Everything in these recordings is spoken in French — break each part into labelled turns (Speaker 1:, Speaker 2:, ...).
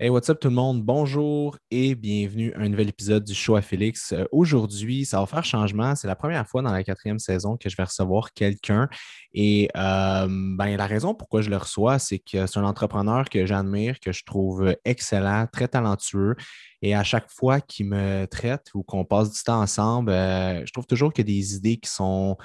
Speaker 1: Hey, what's up tout le monde? Bonjour et bienvenue à un nouvel épisode du show à Félix. Euh, aujourd'hui, ça va faire changement. C'est la première fois dans la quatrième saison que je vais recevoir quelqu'un. Et euh, ben, la raison pourquoi je le reçois, c'est que c'est un entrepreneur que j'admire, que je trouve excellent, très talentueux. Et à chaque fois qu'il me traite ou qu'on passe du temps ensemble, euh, je trouve toujours a des idées qui sont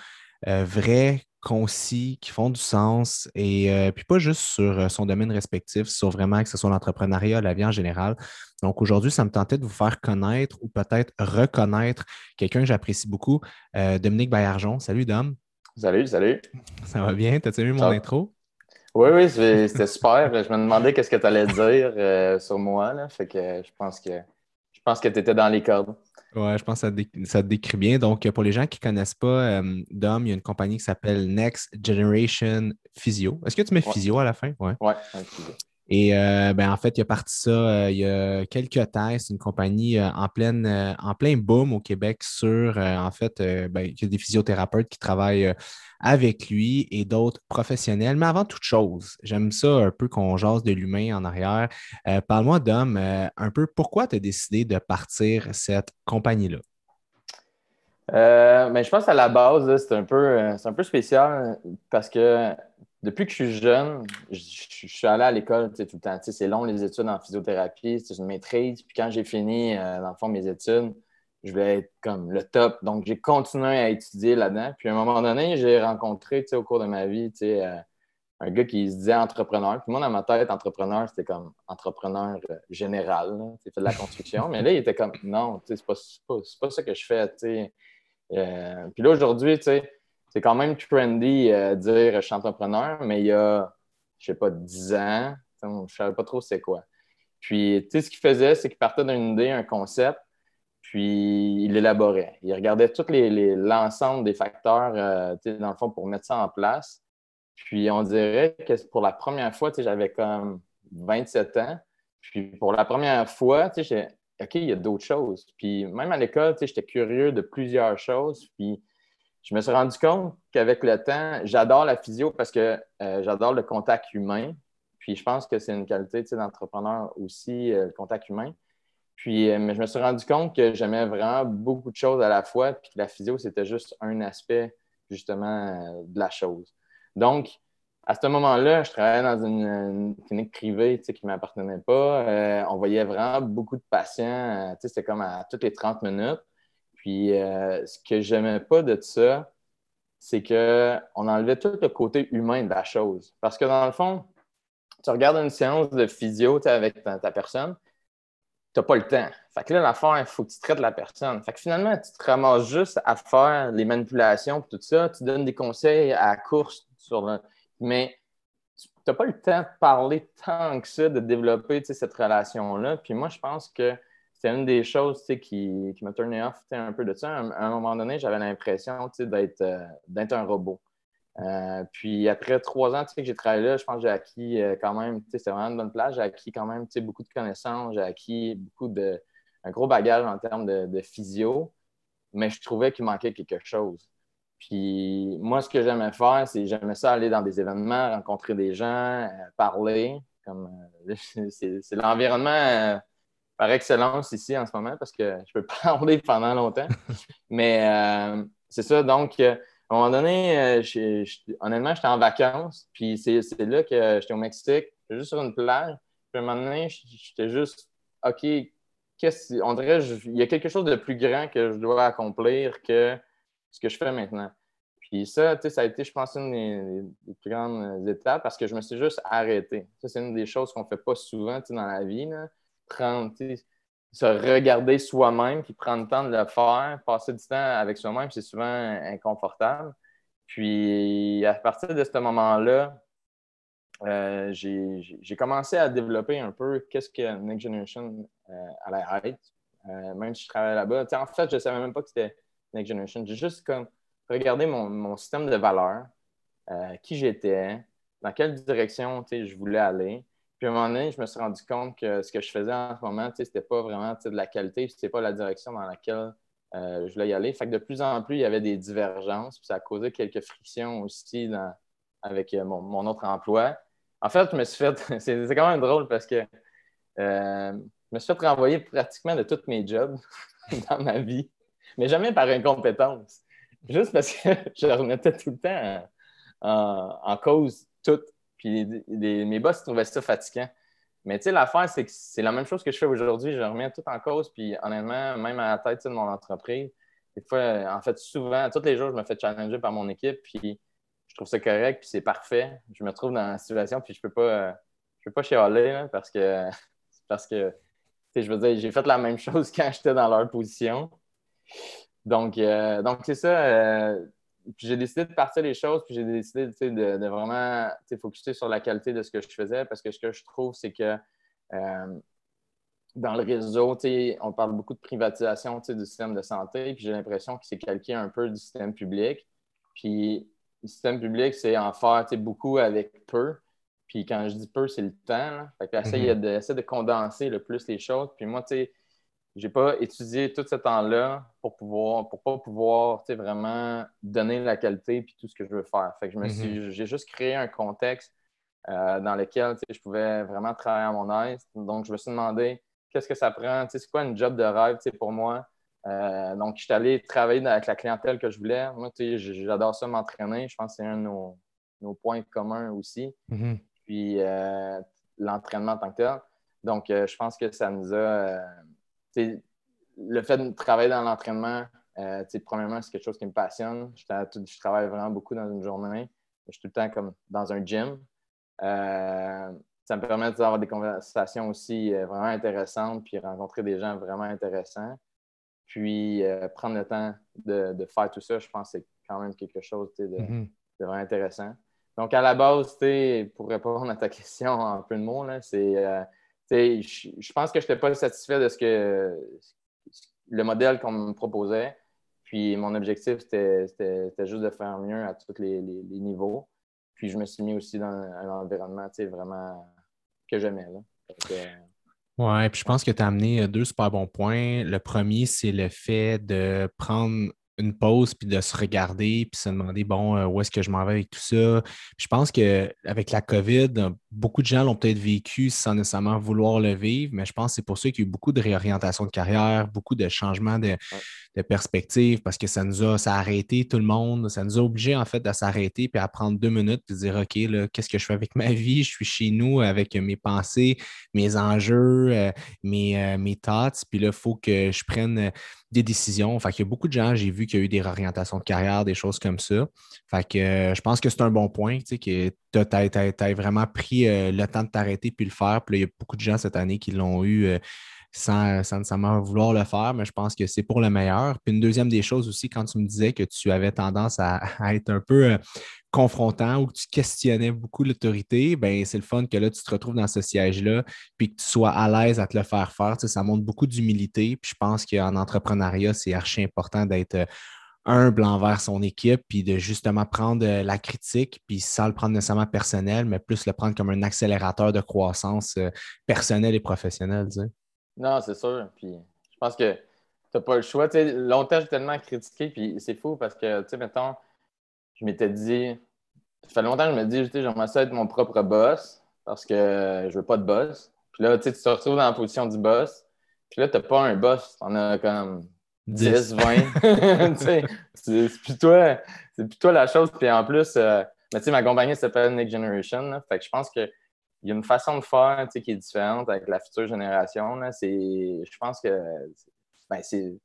Speaker 1: vraies, concis, qui font du sens, et euh, puis pas juste sur euh, son domaine respectif, sur vraiment que ce soit l'entrepreneuriat, la vie en général. Donc aujourd'hui, ça me tentait de vous faire connaître ou peut-être reconnaître quelqu'un que j'apprécie beaucoup, euh, Dominique Baillargeon. Salut Dom.
Speaker 2: Salut, salut.
Speaker 1: Ça va bien? T'as-tu aimé mon intro?
Speaker 2: Oui, oui, c'était super. je me demandais qu'est-ce que tu allais dire sur moi. Là. Fait que je pense que je pense que tu étais dans les cordes.
Speaker 1: Oui, je pense que ça, te décrit bien. Donc, pour les gens qui ne connaissent pas euh, Dom, il y a une compagnie qui s'appelle Next Generation Physio. Est-ce que tu mets physio à la fin?
Speaker 2: Oui, ouais,
Speaker 1: Et euh, ben, en fait, il a parti ça euh, il y a quelques temps. C'est une compagnie en, pleine, en plein boom au Québec sur, en fait, ben, il y a des physiothérapeutes qui travaillent avec lui et d'autres professionnels. Mais avant toute chose, j'aime ça un peu qu'on jase de l'humain en arrière. Parle-moi, Dom, un peu pourquoi tu as décidé de partir cette compagnie-là?
Speaker 2: Euh, ben, je pense à la base, c'est un, un peu spécial parce que depuis que je suis jeune, je, suis allé à l'école tout le temps. C'est long les études en physiothérapie, c'est une maîtrise. Puis quand j'ai fini, euh, dans le fond, mes études, je voulais être comme le top. Donc, j'ai continué à étudier là-dedans. Puis à un moment donné, j'ai rencontré au cours de ma vie euh, un gars qui se disait entrepreneur. Puis moi, dans ma tête, entrepreneur, c'était comme entrepreneur euh, général. Tu fait de la construction. Mais là, il était comme non, c'est pas, pas, pas ça que je fais. Euh, puis là, aujourd'hui, c'est quand même trendy de dire je suis entrepreneur, mais il y a, je sais pas, 10 ans, je ne savais pas trop c'est quoi. Puis, tu sais, ce qu'il faisait, c'est qu'il partait d'une idée, un concept, puis il élaborait. Il regardait tout l'ensemble des facteurs, euh, dans le fond, pour mettre ça en place. Puis on dirait que pour la première fois, j'avais comme 27 ans. Puis pour la première fois, j'ai OK, il y a d'autres choses. Puis même à l'école, j'étais curieux de plusieurs choses. Puis je me suis rendu compte qu'avec le temps, j'adore la physio parce que euh, j'adore le contact humain. Puis je pense que c'est une qualité d'entrepreneur aussi, euh, le contact humain. Puis, euh, mais je me suis rendu compte que j'aimais vraiment beaucoup de choses à la fois, puis que la physio, c'était juste un aspect, justement, de la chose. Donc, à ce moment-là, je travaillais dans une, clinique privée qui ne m'appartenait pas. On voyait vraiment beaucoup de patients. c'était comme à toutes les 30 minutes. Puis, ce que j'aimais pas de ça, c'est qu'on enlevait tout le côté humain de la chose. Parce que dans le fond, tu regardes une séance de physio avec ta personne, tu n'as pas le temps. Fait que là, l'affaire, il faut que tu traites la personne. Fait que finalement, tu te ramasses juste à faire les manipulations et tout ça. Tu donnes des conseils à la course sur le. Mais tu n'as pas le temps de parler tant que ça, de développer cette relation-là. Puis moi, je pense que c'est une des choses qui, qui m'a turné off un peu de ça. À un, moment donné, j'avais l'impression d'être euh, d'être un robot. Euh, puis après trois ans que j'ai travaillé là, je pense que j'ai acquis euh, quand même, c'était vraiment une bonne place, j'ai acquis quand même beaucoup de connaissances, j'ai acquis beaucoup de, un gros bagage en termes de, physio, mais je trouvais qu'il manquait quelque chose. Puis moi, ce que j'aimais faire, c'est j'aimais ça aller dans des événements, rencontrer des gens, parler. Comme c'est l'environnement par excellence ici en ce moment parce que je peux parler pendant longtemps. Mais c'est ça, donc à un moment donné, euh, honnêtement, j'étais en vacances, puis c'est là que j'étais au Mexique, juste sur une plage. Puis à un moment donné, j'étais juste, OK, on dirait il y a quelque chose de plus grand que je dois accomplir que ce que je fais maintenant. Puis ça, ça a été, je pense, une des, plus grandes étapes parce que je me suis juste arrêté. Ça, c'est une des choses qu'on ne fait pas souvent dans la vie. Là. Prendre, se regarder soi-même, puis prendre le temps de le faire, passer du temps avec soi-même, c'est souvent inconfortable. Puis à partir de ce moment-là, euh, j'ai commencé à développer un peu qu'est-ce que Next Generation euh, allait être, euh, même si je travaillais là-bas. En fait, je ne savais même pas que c'était Next Generation. J'ai juste comme regardé mon, mon système de valeurs, qui j'étais, dans quelle direction je voulais aller. Puis à un moment donné, je me suis rendu compte que ce que je faisais en ce moment, ce n'était pas vraiment de la qualité, ce n'était pas la direction dans laquelle euh, je voulais y aller. Fait que de plus en plus, il y avait des divergences, puis ça a causé quelques frictions aussi avec euh, mon, autre emploi. En fait, je me suis fait. c'est quand même drôle parce que je me suis fait renvoyer pratiquement de tous mes jobs dans ma vie, mais jamais par incompétence. Juste parce que je remettais tout le temps en, cause tout. Puis mes boss trouvaient ça fatigant. Mais tu sais, l'affaire, c'est que c'est la même chose que je fais aujourd'hui. Je remets tout en cause. Puis honnêtement, même à la tête de mon entreprise, des fois, en fait, souvent, tous les jours, je me fais challenger par mon équipe. Puis je trouve ça correct. Puis c'est parfait. Je me trouve dans la situation. Puis je peux pas, je peux pas chialer parce que, parce que je veux dire, j'ai fait la même chose quand j'étais dans leur position. Donc, euh, donc c'est ça. Euh, puis j'ai décidé de partir les choses, puis j'ai décidé de, de, vraiment focuser sur la qualité de ce que je faisais parce que ce que je trouve, c'est que euh, dans le réseau, on parle beaucoup de privatisation du système de santé, puis j'ai l'impression que c'est calqué un peu du système public. Puis le système public, c'est en faire beaucoup avec peu. Puis quand je dis peu, c'est le temps. Fait que mm-hmm. de, de condenser le plus les choses. Puis moi, tu sais, j'ai pas étudié tout ce temps-là pour pouvoir pour pas pouvoir vraiment donner la qualité puis tout ce que je veux faire. Fait que je me suis mm-hmm. j'ai juste créé un contexte euh, dans lequel je pouvais vraiment travailler à mon aise. Donc je me suis demandé qu'est-ce que ça prend, c'est quoi une job de rêve pour moi? Euh, donc je suis allé travailler avec la clientèle que je voulais. Moi, j'adore ça m'entraîner. Je pense que c'est un de nos, points communs aussi.
Speaker 1: Mm-hmm.
Speaker 2: Puis euh, l'entraînement en tant que tel. Donc je pense que ça nous a le fait de travailler dans l'entraînement, euh, premièrement, c'est quelque chose qui me passionne. Je, travaille vraiment beaucoup dans une journée. Je suis tout le temps comme dans un gym. Euh, ça me permet d'avoir des conversations aussi euh, vraiment intéressantes, puis rencontrer des gens vraiment intéressants. Puis prendre le temps de, faire tout ça, je pense que c'est quand même quelque chose mm-hmm. de, vraiment intéressant. Donc, à la base, pour répondre à ta question en peu de mots, c'est je pense que je n'étais pas satisfait de ce que le modèle qu'on me proposait. Puis mon objectif, c'était juste de faire mieux à tous les, niveaux. Puis je me suis mis aussi dans un environnement vraiment que j'aimais.
Speaker 1: Oui, puis je pense que tu as amené deux super bons points. Le premier, c'est le fait de prendre une pause puis de se regarder puis se demander bon euh, où est-ce que je m'en vais avec tout ça? je pense qu'avec la COVID, beaucoup de gens l'ont peut-être vécu sans nécessairement vouloir le vivre, mais je pense que c'est pour ça qu'il y a eu beaucoup de réorientation de carrière, beaucoup de changements de, perspective parce que ça nous a, ça a arrêté tout le monde, ça nous a obligés en fait de s'arrêter puis à prendre deux minutes et dire OK, là, qu'est-ce que je fais avec ma vie? Je suis chez nous avec mes pensées, mes enjeux, euh, mes, euh, mes thoughts, puis là, il faut que je prenne des décisions. Fait qu'il y a beaucoup de gens, j'ai vu qu'il y a eu des réorientations de carrière, des choses comme ça. Fait que euh, je pense que c'est un bon point, tu sais, que tu as, vraiment pris euh, le temps de t'arrêter puis le faire. Puis il y a beaucoup de gens cette année qui l'ont eu euh, sans, sans, nécessairement vouloir le faire, mais je pense que c'est pour le meilleur. Puis une deuxième des choses aussi, quand tu me disais que tu avais tendance à, être un peu confrontant ou que tu questionnais beaucoup l'autorité, ben c'est le fun que là, tu te retrouves dans ce siège-là, puis que tu sois à l'aise à te le faire faire. ça montre beaucoup d'humilité. Puis je pense qu'en entrepreneuriat, c'est archi important d'être euh, humble envers son équipe, puis de justement prendre euh, la critique, puis sans le prendre nécessairement personnel, mais plus le prendre comme un accélérateur de croissance euh, personnelle et professionnelle.
Speaker 2: Non, c'est sûr. Puis je pense que tu n'as pas le choix. longtemps, j'ai tellement critiqué, puis c'est fou parce que, tu sais, mettons, je m'étais dit, ça fait longtemps que je me dis, j'aimerais ça être mon propre boss parce que je veux pas de boss. Puis là, tu te retrouves dans la position du boss. Puis là, tu n'as pas un boss, tu en as comme 10, 20. c'est toi la chose. Puis en plus, euh, mais ma compagnie s'appelle Next Generation. fait que je pense qu'il y a une façon de faire qui est différente avec la future génération. Je pense que ben, c'est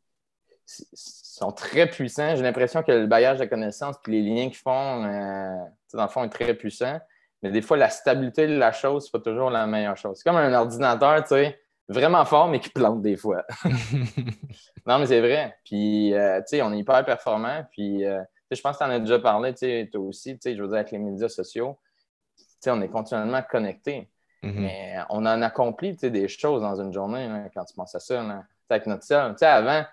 Speaker 2: sont très puissants. J'ai l'impression que le baillage de connaissances et les liens qu'ils font, euh, dans le fond, est très puissant. Mais des fois, la stabilité de la chose, c'est pas toujours la meilleure chose. C'est comme un ordinateur, tu sais, vraiment fort, mais qui plante des fois. non, mais c'est vrai. Puis, euh, tu sais, on est hyper performant. Puis, euh, je pense que tu en as déjà parlé, tu sais, toi aussi, tu sais, je veux dire, avec les médias sociaux. Tu sais, on est continuellement connectés. Mm-hmm. Mais on en accomplit, tu sais, des choses dans une journée, quand tu penses à ça, là, avec notre seul. Tu sais, avant,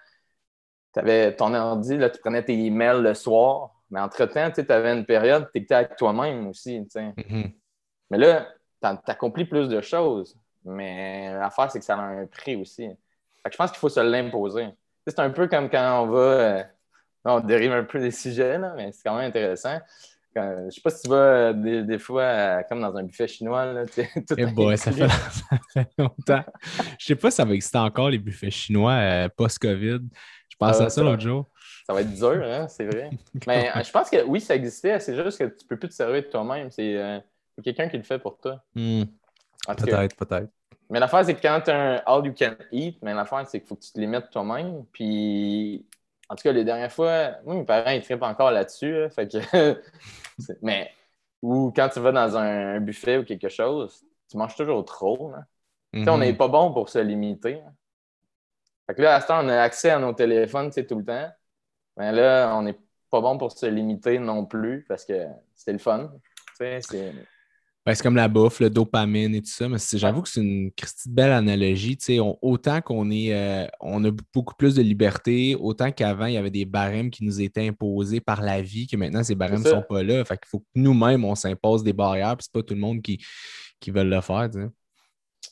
Speaker 2: tu avais ton ordi, là, tu prenais tes emails le soir, mais entre-temps, tu avais une période, tu étais avec toi-même aussi. Mm-hmm. Mais là, tu accomplis plus de choses. Mais l'affaire, c'est que ça a un prix aussi. je pense qu'il faut se l'imposer. C'est un peu comme quand on va. Euh, on dérive un peu des sujets, là, mais c'est quand même intéressant. je sais pas si tu vas des, fois comme dans un buffet chinois. Là,
Speaker 1: eh ça, fait, longtemps. Je sais pas si ça va exister encore les buffets chinois post-COVID. Je pense à ça l'autre jour.
Speaker 2: Ça va être dur, hein, c'est vrai. Mais je pense que oui, ça existait. C'est juste que tu peux plus te servir de toi-même. C'est quelqu'un qui le fait pour toi.
Speaker 1: Hmm. Peut-être, peut-être.
Speaker 2: Mais l'affaire, c'est que quand tu as un all you can eat, mais l'affaire, c'est qu'il faut que tu te limites toi-même. Puis, en tout cas, les dernières fois, moi, mes parents, ils trippent encore là-dessus. fait que... mais, ou quand tu vas dans un, buffet ou quelque chose, tu manges toujours trop. On n'est mhm. pas bon pour se limiter. Fait que là, à ce temps, on a accès à nos téléphones tout le temps. Mais là, on n'est pas bon pour se limiter non plus parce que c'est le fun. C'est
Speaker 1: ben, c'est comme la bouffe, le dopamine et tout ça, mais j'avoue que c'est une belle analogie. autant qu'on est euh, on a beaucoup plus de liberté, autant qu'avant, il y avait des barèmes qui nous étaient imposés par la vie, que maintenant, ces barèmes ne sont pas là. Fait qu'il faut que nous-mêmes, on s'impose des barrières, puis c'est pas tout le monde qui, qui veut le faire.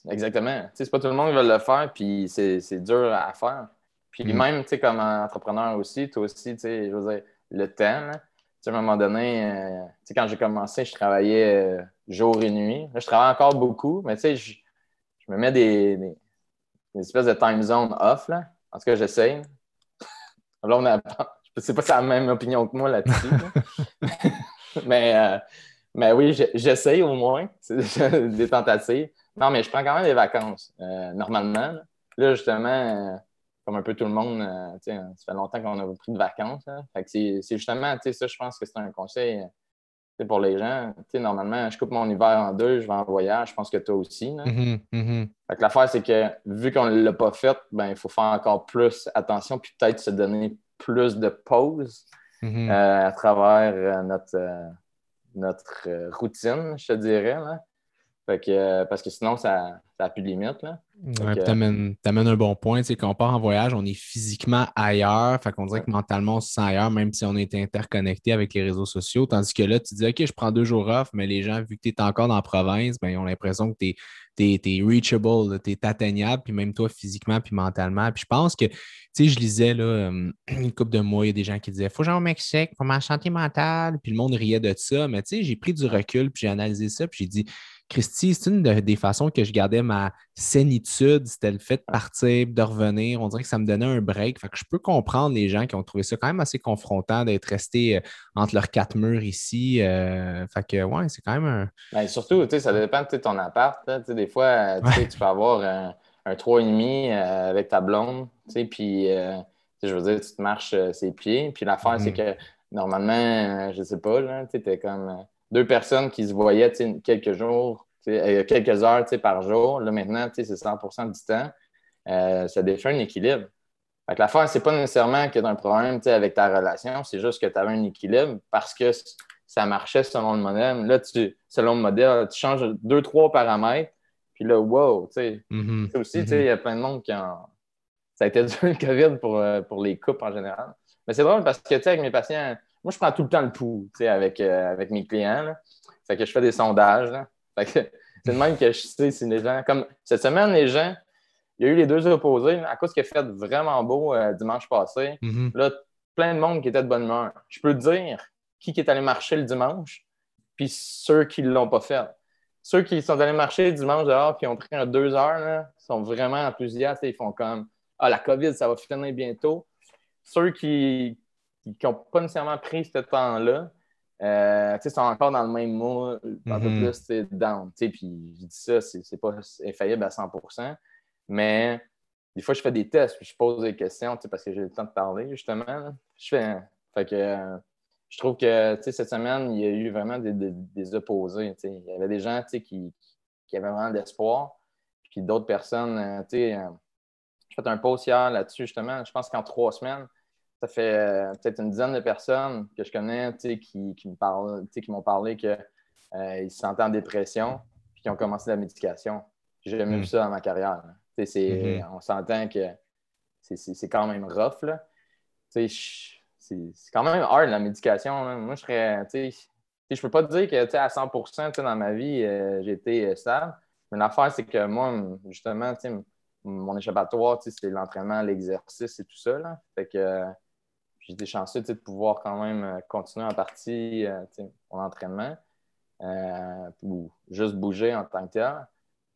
Speaker 2: Exactement. C'est pas tout le monde qui veut le faire, puis c'est dur à faire. Puis mm. même, comme entrepreneur aussi, toi aussi, je veux dire, le temps, à un moment donné, euh, quand j'ai commencé, je travaillais euh, jour et nuit. Là, je travaille encore beaucoup, mais je, je me mets des, espèces de time zone off. Là. En tout cas, j'essaye. Là, on je ne sais pas si la même opinion que moi là-dessus. mais, euh, mais oui, j'essaye au moins. C'est des tentatives. Non, mais je prends quand même des vacances, normalement. Là, justement, comme un peu tout le monde, euh, ça fait longtemps qu'on a pris de vacances. c'est justement, ça, je pense que c'est un conseil pour les gens. normalement, je coupe mon hiver en deux, je vais en voyage. Je pense que toi aussi.
Speaker 1: Mm-hmm.
Speaker 2: L'affaire, c'est que vu qu'on ne l'a pas fait, ben, il faut faire encore plus attention puis peut-être se donner plus de pauses mm-hmm. euh, à travers euh, notre, notre routine, je te dirais. Parce que sinon, ça n'a plus de limite. Là.
Speaker 1: Ouais, tu amènes, un bon point. Quand on part en voyage, on est physiquement ailleurs. Fait qu'on dirait que mentalement, on se sent ailleurs, même si on est interconnecté avec les réseaux sociaux. Tandis que là, tu dis, OK, je prends deux jours off, mais les gens, vu que tu es encore dans la province, ben, ils ont l'impression que tu es, reachable, tu es atteignable, puis même toi, physiquement, puis mentalement. Puis je pense que, tu sais, je lisais, là, euh, une couple de mois, il y a des gens qui disaient, faut que j'aille au Mexique pour ma santé mentale. Puis le monde riait de ça. Mais tu sais, j'ai pris du recul, puis j'ai analysé ça, puis j'ai dit, Christy, c'est une des façons que je gardais ma sénitude, c'était le fait de partir, de revenir. On dirait que ça me donnait un break. Fait que je peux comprendre les gens qui ont trouvé ça quand même assez confrontant d'être restés euh, entre leurs quatre murs ici. Euh, fait que, ouais, c'est quand même un.
Speaker 2: Ben, surtout, ça dépend de ton appart. Des fois, tu peux avoir un, un 3,5 euh, avec ta blonde, puis je veux dire, tu te marches ses pieds. Puis l'affaire, c'est mm-hmm. que normalement, je sais pas, tu es comme deux personnes qui se voyaient quelques jours, euh, quelques heures par jour. Là, maintenant, c'est 100 du temps. Euh, ça défait un équilibre. Fait l'affaire, c'est pas nécessairement que tu as un problème avec ta relation, c'est juste que tu avais un équilibre parce que ça marchait selon le modèle. Là, tu, selon le modèle, tu changes deux, trois paramètres, puis là, wow, tu sais. Mm-hmm. aussi, il y a plein de monde qui ont. Ça a été dur le COVID pour, euh, pour les couples en général. Mais c'est drôle parce que, tu sais, avec mes patients, moi, je prends tout le temps le pouls avec, euh, avec mes clients. Là. Fait que je fais des sondages. c'est de même que je sais si les gens. Comme cette semaine, les gens, il y a eu les deux opposés. À cause qu'il a fait vraiment beau euh, dimanche passé,
Speaker 1: mm-hmm.
Speaker 2: là, plein de monde qui était de bonne humeur. Je peux te dire qui est allé marcher le dimanche, puis ceux qui ne l'ont pas fait. Ceux qui sont allés marcher le dimanche dehors, puis ont pris un deux heures, là, sont vraiment enthousiastes et ils font comme Ah, la COVID, ça va finir bientôt. Ceux qui, qui n'ont pas nécessairement pris ce temps-là, euh, sont encore dans le même mot, un peu mhm. plus down. Puis je dis ça, c'est pas infaillible à 100% mais des fois, je fais des tests, puis je pose des questions parce que j'ai le temps de parler, justement. Je fais. Fait que euh, je trouve que cette semaine, il y a eu vraiment des, opposés. Il y avait des gens qui, qui avaient vraiment de l'espoir, puis d'autres personnes. Euh, sais, j'ai fait un post hier là-dessus, justement. Je pense qu'en trois semaines, ça fait euh, peut-être une dizaine de personnes que je connais qui, qui, me parlent, qui m'ont parlé qu'ils euh, se sentaient en dépression et qui ont commencé la médication. J'ai jamais vu mm. ça dans ma carrière. Mm-hmm. On s'entend que c'est quand même rough. C'est quand même hard la médication. Moi, je serais. Je peux pas te dire que à 100% dans ma vie, euh, j'ai été stable. Mais l'affaire, c'est que moi, justement, mon échappatoire, c'est l'entraînement, l'exercice et tout ça. Fait que été chanceux de pouvoir quand même euh, continuer en partie. Euh, mon entraînement ou juste bouger en tant que tel.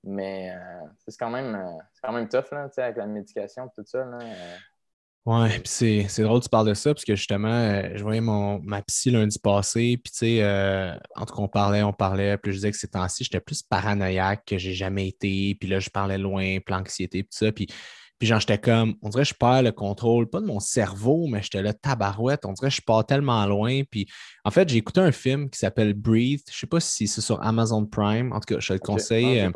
Speaker 2: Mais c'est quand, même, quand même tough là, avec la médication et tout ça. Là,
Speaker 1: Ouais, puis c'est drôle que tu parles de ça, parce que justement, euh, je voyais mon, ma psy lundi passé, puis tu sais, euh, en tout cas, on parlait, on parlait, puis je disais que ces temps-ci, j'étais plus paranoïaque que j'ai jamais été, puis là, je parlais loin, puis l'anxiété, puis ça, puis puis genre, j'étais comme, on dirait que je perds le contrôle, pas de mon cerveau, mais j'étais là, tabarouette. On dirait que je pars tellement loin. Puis en fait, j'ai écouté un film qui s'appelle Breathe. Je sais pas si c'est sur Amazon Prime. En tout cas, je te le conseille. Euh,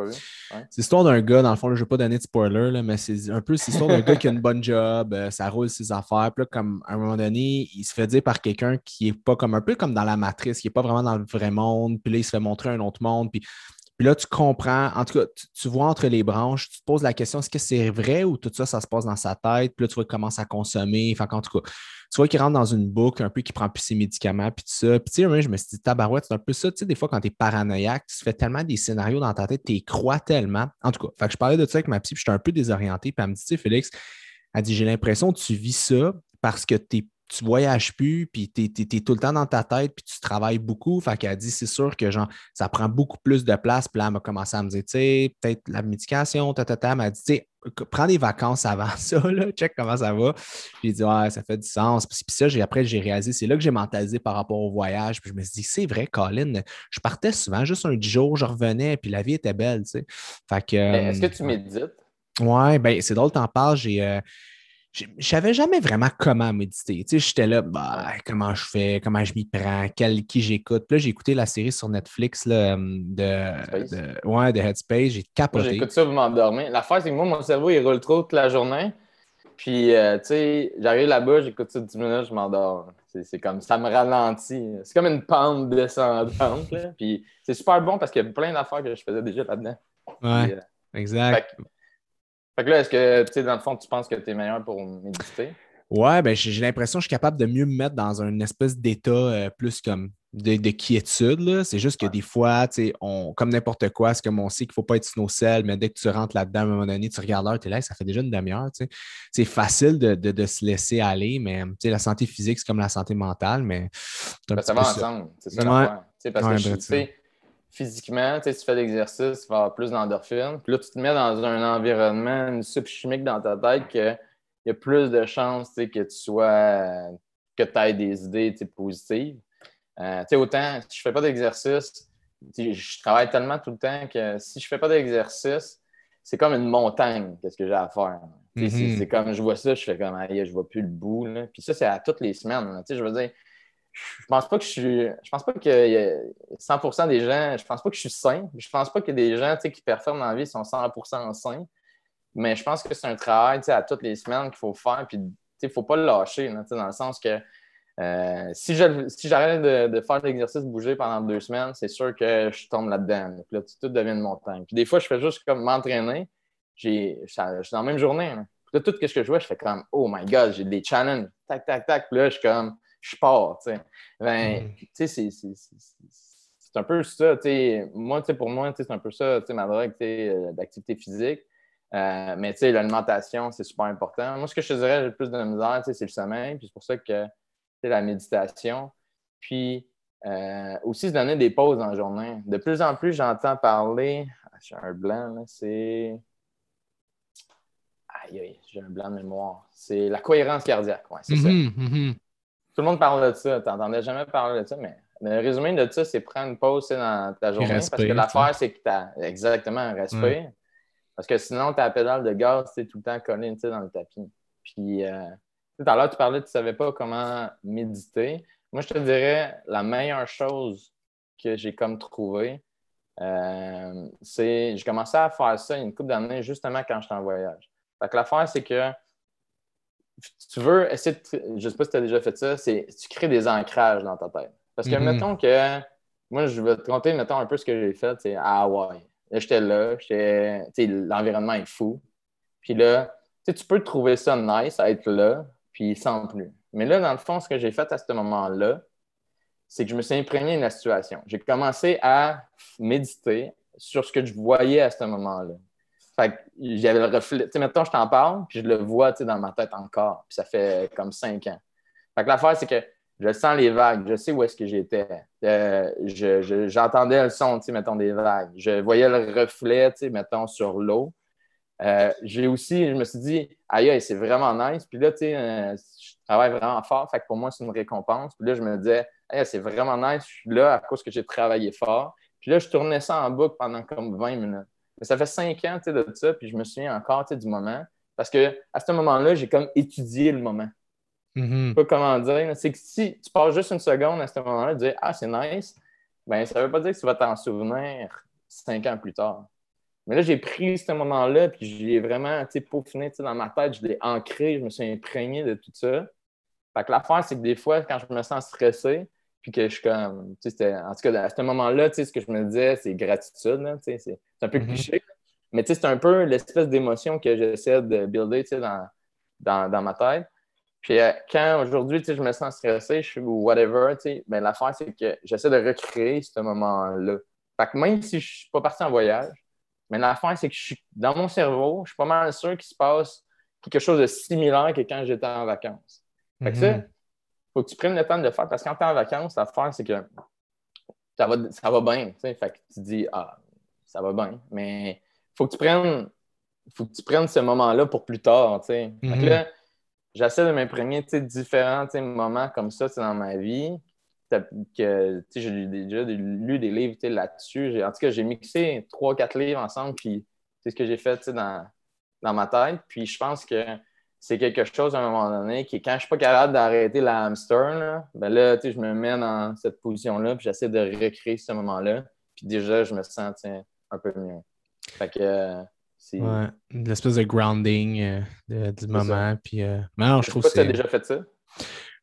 Speaker 1: c'est l'histoire d'un gars, dans le fond, je ne vais pas donner de spoiler, là, mais c'est un peu l'histoire d'un gars qui a une bonne job, euh, ça roule ses affaires. Puis là, comme à un moment donné, il se fait dire par quelqu'un qui est pas comme un peu comme dans la matrice, qui n'est pas vraiment dans le vrai monde. Puis là, il se fait montrer un autre monde. Puis puis là, tu comprends, en tout cas, tu, vois entre les branches, tu te poses la question, est-ce que c'est vrai ou tout ça, ça se passe dans sa tête? Puis là, tu vois qu'il commence à consommer. Enfin, en tout cas, tu vois qu'il rentre dans une boucle un peu, qui prend plus ses médicaments, puis tout ça. Puis tu sais, je me suis dit, tabarouette, c'est un peu ça. Tu sais, des fois, quand tu es paranoïaque, tu fais tellement des scénarios dans ta tête, tu crois tellement. En tout cas, je parlais de ça avec ma psy, puis j'étais un peu désorienté. Puis elle me dit, tu sais, Félix, elle dit, j'ai l'impression que tu vis ça parce que tu es tu voyages plus, puis tu es, tout le temps dans ta tête, puis tu travailles beaucoup. Fait qu'elle a dit, c'est sûr que genre, ça prend beaucoup plus de place. Puis là, elle m'a commencé à me dire, tu sais, peut-être la médication, ta, ta, ta. Elle m'a dit, tu sais, prends des vacances avant ça, là, check comment ça va. Puis j'ai dit, ouais, ça fait du sens. Puis, ça, après, j'ai réalisé, c'est là que j'ai mentalisé par rapport au voyage. Puis je me suis dit, c'est vrai, Colin, je partais souvent, juste un jour, je revenais, puis la vie était belle, tu sais. Fait que.
Speaker 2: Est-ce que tu médites?
Speaker 1: Ouais, ben c'est drôle, t'en parles. J'ai. Euh, je savais jamais vraiment comment méditer. Tu sais, j'étais là, bah, comment je fais, comment je m'y prends, quel, qui j'écoute. Puis là, j'ai écouté la série sur Netflix là, de, de, ouais, de Headspace. J'ai capoté.
Speaker 2: J'écoute ça pour m'endormir. L'affaire, c'est que moi, mon cerveau, il roule trop toute la journée. Puis, euh, tu sais, j'arrive là-bas, j'écoute ça 10 minutes, je m'endors. C'est comme, ça me ralentit. C'est comme une pente descendante. Là. Puis, c'est super bon parce qu'il y a plein d'affaires que je faisais déjà là-dedans.
Speaker 1: Ouais, euh, exact.
Speaker 2: Fait que là, est-ce que, tu sais, dans le fond, tu penses que tu es meilleur pour méditer?
Speaker 1: Ouais, ben j'ai l'impression que je suis capable de mieux me mettre dans une espèce d'état euh, plus comme de, de quiétude. C'est juste que des fois, on, comme n'importe quoi, c'est comme on sait qu'il ne faut pas être snowcell, mais dès que tu rentres là-dedans, à un moment donné, tu regardes l'heure, tu es là, ça fait déjà une demi-heure. C'est facile de, de, se laisser aller, mais la santé physique, c'est comme la santé mentale, mais.
Speaker 2: Ben, ça va ensemble, c'est ça ouais. Parce que tu sais, physiquement, tu fais l'exercice, tu vas avoir plus d'endorphine. Puis là, tu te mets dans un environnement, une soupe chimique dans ta tête qu'il y a plus de chances que tu sois que tu aies des idées positives. Euh, autant, si je ne fais pas d'exercice, je travaille tellement tout le temps que si je ne fais pas d'exercice, c'est comme une montagne, qu'est-ce que j'ai à faire. Mm-hmm. C'est comme je vois ça, je fais comme je ne vois plus le bout. Puis ça, c'est à toutes les semaines. Je veux dire, je pense pas que je suis. Je pense pas que 100% des gens. Je pense pas que je suis sain. Je pense pas que des gens qui performent dans la vie sont 100% sains. Mais je pense que c'est un travail à toutes les semaines qu'il faut faire. Puis il ne faut pas le lâcher, dans le sens que euh, si j'arrête si de, de, faire l'exercice bouger pendant deux semaines, c'est sûr que je tombe là-dedans. Puis là, tout devient une montagne. Puis des fois, je fais juste comme m'entraîner. Je suis dans la même journée. Là, tout ce que je vois, je fais comme Oh my God, j'ai des challenges. Tac, tac, tac. Puis là, je suis comme je pars. Ben, mm. c'est un peu ça. Moi, pour moi, c'est un peu ça, ma drogue euh, d'activité physique. Euh, mais l'alimentation, c'est super important. Moi, ce que je te dirais, j'ai le plus de misère, c'est le sommeil. Puis c'est pour ça que la méditation. Puis euh, aussi se donner des pauses en journée. De plus en plus, j'entends parler. Ah, j'ai un blanc, c'est. Aïe, aïe, j'ai un blanc de mémoire. C'est la cohérence cardiaque. Ouais, c'est ça. Mm-hmm, mm-hmm. Tout le monde parle de ça. Tu n'entendais jamais parler de ça, mais le résumé de ça, c'est prendre une pause dans ta journée. parce que l'affaire, c'est que tu as exactement un respect. Parce que sinon, la pédale de gaz, tu tout le temps collé dans le tapis. Puis, euh, tout à l'heure, tu parlais, tu ne savais pas comment méditer. Moi, je te dirais, la meilleure chose que j'ai comme trouvé, euh, c'est j'ai commencé à faire ça une couple d'années justement quand j'étais en voyage. Fait que l'affaire, c'est que tu veux essayer de, je sais pas si tu as déjà fait ça, c'est tu crées des ancrages dans ta tête. Parce que, mm-hmm. mettons que, moi, je vais te compter, mettons, un peu ce que j'ai fait, c'est à Hawaï. Là, j'étais là, l'environnement est fou. Puis là, tu peux trouver ça nice à être là, puis sans plus. Mais là, dans le fond, ce que j'ai fait à ce moment-là, c'est que je me suis imprégné de la situation. J'ai commencé à méditer sur ce que je voyais à ce moment-là. Fait que j'avais le reflet. Tu sais, maintenant, je t'en parle, puis je le vois dans ma tête encore. Puis ça fait comme cinq ans. Fait que l'affaire, c'est que je sens les vagues, je sais où est-ce que j'étais. Euh, j'entendais le son, tu sais, mettons, des vagues. Je voyais le reflet, tu sais, mettons, sur l'eau. Euh, j'ai aussi, je me suis dit, aïe, c'est vraiment nice. Puis là, tu sais, euh, je travaille vraiment fort. Fait que pour moi, c'est une récompense. Puis là, je me disais, aïe, c'est vraiment nice. Je suis là à cause que j'ai travaillé fort. Puis là, je tournais ça en boucle pendant comme 20 minutes. Mais ça fait cinq ans, tu sais, de ça. Puis je me souviens encore, tu sais, du moment. Parce que à ce moment-là, j'ai comme étudié le moment. Mm-hmm. Je sais pas comment dire. C'est que si tu passes juste une seconde à ce moment-là, tu dis, ah, c'est nice, ben ça veut pas dire que tu vas t'en souvenir cinq ans plus tard. Mais là, j'ai pris ce moment-là, puis j'ai vraiment peaufiné dans ma tête, je l'ai ancré, je me suis imprégné de tout ça. Fait que l'affaire, c'est que des fois, quand je me sens stressé, puis que je suis comme. En tout cas, à ce moment-là, ce que je me disais, c'est gratitude. C'est un peu mm-hmm. cliché. Mais c'est un peu l'espèce d'émotion que j'essaie de builder dans, dans, dans, ma tête. Puis euh, quand aujourd'hui, je me sens stressé, je suis ou whatever, ben, l'affaire, c'est que j'essaie de recréer ce moment-là. Fait que même si je ne suis pas parti en voyage, mais l'affaire, c'est que je suis dans mon cerveau, je suis pas mal sûr qu'il se passe quelque chose de similaire que quand j'étais en vacances. Fait que ça, mhm. Faut que tu prennes le temps de le faire parce que quand tu es en vacances, l'affaire, c'est que ça va, ça va bien. Fait que tu dis, ah, ça va bien. Mais il faut que tu prennes faut que tu prennes ce moment-là pour plus tard. Que mhm. là, j'essaie de m'imprégner différents moments comme ça dans ma vie que j'ai déjà lu des livres là-dessus. En tout cas, j'ai mixé trois, quatre livres ensemble, puis c'est ce que j'ai fait dans, dans ma tête. Puis je pense que c'est quelque chose à un moment donné qui, quand je ne suis pas capable d'arrêter la hamster, là, ben là, je me mets dans cette position-là, puis j'essaie de recréer ce moment-là. Puis déjà, je me sens un peu mieux. Fait que. c'est
Speaker 1: ouais, l'espèce de grounding euh, du moment. Puis, euh... non, je, trouve
Speaker 2: que tu as déjà fait ça?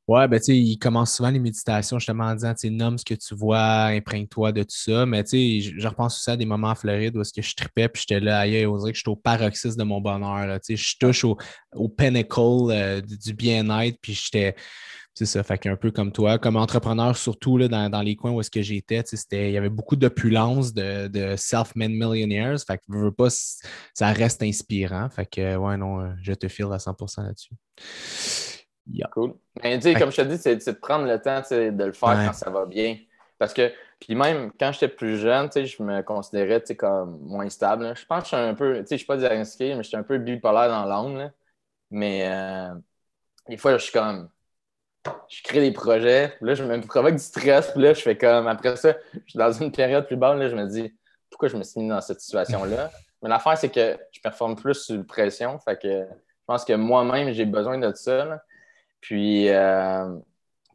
Speaker 1: Ouais, ben, tu sais, il commence souvent les méditations justement en disant, tu sais, nomme ce que tu vois, imprègne-toi de tout ça. Mais, tu sais, je, repense aussi à des moments en Floride où est-ce que je tripais, puis j'étais là, ailleurs, on dirait que j'étais au paroxysme de mon bonheur. Tu sais, je touche au, pinnacle euh, du bien-être, puis j'étais. C'est ça, fait qu'un peu comme toi, comme entrepreneur, surtout là, dans, les coins où est-ce que j'étais, il y avait beaucoup d'opulence de, de self-made millionaires. Fait que je veux pas, ça reste inspirant. Fait que, ouais, non, euh, je te file à 100% là-dessus.
Speaker 2: Cool. Mais tu sais, comme je te dis, c'est de prendre le temps de le faire quand ça va bien. Parce que, puis même quand j'étais plus jeune, je me considérais comme moins stable. Je pense que je suis un peu, tu sais, je suis pas diagnostiqué, mais je suis un peu bipolaire dans l'âme. Mais euh, des fois, je suis comme, je crée des projets, là, je me provoque du stress, puis là, je fais comme, après ça, je suis dans une période plus basse, là, je me dis, pourquoi je me suis mis dans cette situation-là? Mais l'affaire, c'est que je performe plus sous pression, fait que je pense que moi-même, j'ai besoin de ça. Puis, euh,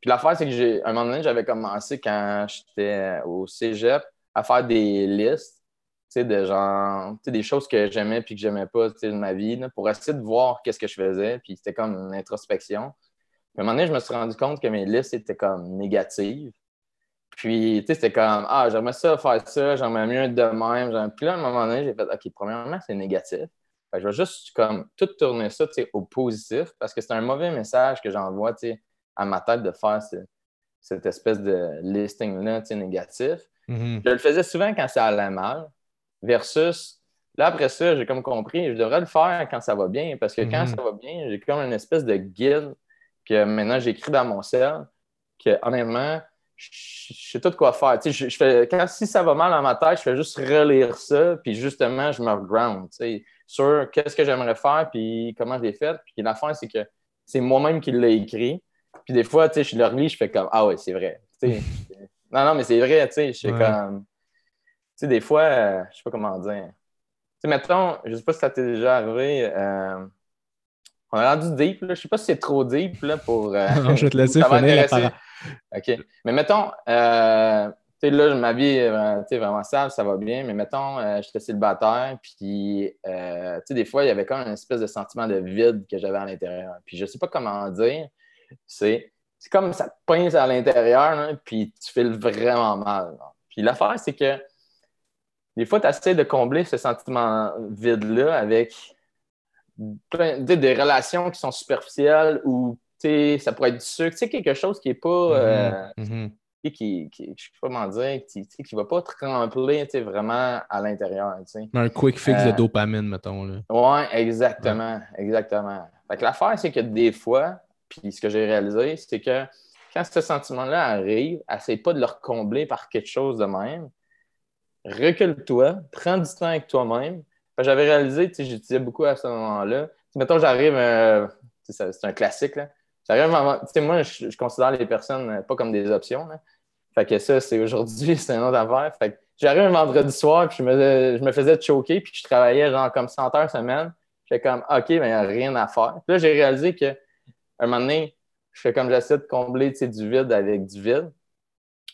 Speaker 2: puis l'affaire, c'est que j'ai, un moment donné, j'avais commencé quand j'étais au cégep à faire des listes, tu sais, de genre, des choses que j'aimais puis que j'aimais pas, de ma vie, pour essayer de voir qu'est-ce que je faisais. Puis c'était comme une introspection. Puis à un moment donné, je me suis rendu compte que mes listes étaient comme négatives. Puis, tu sais, c'était comme, ah, j'aimerais ça faire ça, j'aimerais mieux de même. Puis là, à un moment donné, j'ai fait, OK, premièrement, c'est négatif je vais juste comme tout tourner ça au positif parce que c'est un mauvais message que j'envoie à ma tête de faire cette espèce de listing-là négatif. Mm-hmm. Je le faisais souvent quand ça allait mal, versus là, après ça, j'ai comme compris, je devrais le faire quand ça va bien parce que quand mm-hmm. ça va bien, j'ai comme une espèce de guide que maintenant j'écris dans mon ciel que honnêtement, je, sais tout quoi faire. Je, je, fais, quand, si ça va mal dans ma tête, je fais juste relire ça, puis justement, je me ground sur qu'est-ce que j'aimerais faire, puis comment je l'ai fait. Puis la fin, c'est que c'est moi-même qui l'ai écrit. Puis des fois, tu sais, je le relis, je fais comme Ah ouais, c'est vrai. non, non, mais c'est vrai, tu sais, je fais comme. Tu sais, des fois, euh, je sais pas comment dire. Tu sais, mettons, je sais pas si ça t'est déjà arrivé. Euh, on a rendu deep, là. Je sais pas si c'est trop deep, là, pour. Euh,
Speaker 1: non, je vais te laisser finir
Speaker 2: OK. Mais mettons, sais, là, ma vie est vraiment sale, ça va bien, mais mettons, euh, j'étais célibataire, puis, euh, tu sais, des fois, il y avait comme une espèce de sentiment de vide que j'avais à l'intérieur. Puis, je sais pas comment dire, c'est comme ça te pince à l'intérieur, puis tu files vraiment mal. Puis, l'affaire, c'est que des fois, tu essaies de combler ce sentiment vide-là avec des relations qui sont superficielles ou, tu sais, ça pourrait être du sucre, tu sais, quelque chose qui n'est pas. Euh, mm-hmm. Qui, qui, je sais pas comment dire, qui, qui va pas te remplir vraiment à l'intérieur.
Speaker 1: Un quick fix de euh, dopamine, mettons. Là.
Speaker 2: Ouais, exactement. Exactement. Fait que l'affaire, c'est que des fois, puis ce que j'ai réalisé, c'est que quand ce sentiment-là arrive, essaye pas de le recombler par quelque chose de même. Recule-toi, prends du temps avec toi-même. J'avais réalisé, tu sais, j'utilisais beaucoup à ce moment-là. Mettons, j'arrive, euh, c'est un classique, là. J'arrive, tu sais, moi, je, considère les personnes euh, pas comme des options. Fait que ça, c'est aujourd'hui, c'est un autre affaire. Que j'arrive un vendredi soir, puis je me, je me faisais choquer, puis je travaillais genre comme 100 heures semaine. J'étais comme, OK, mais il n'y a rien à faire. Puis là, j'ai réalisé qu'à un moment donné, je fais comme j'essaie de combler du vide avec du vide.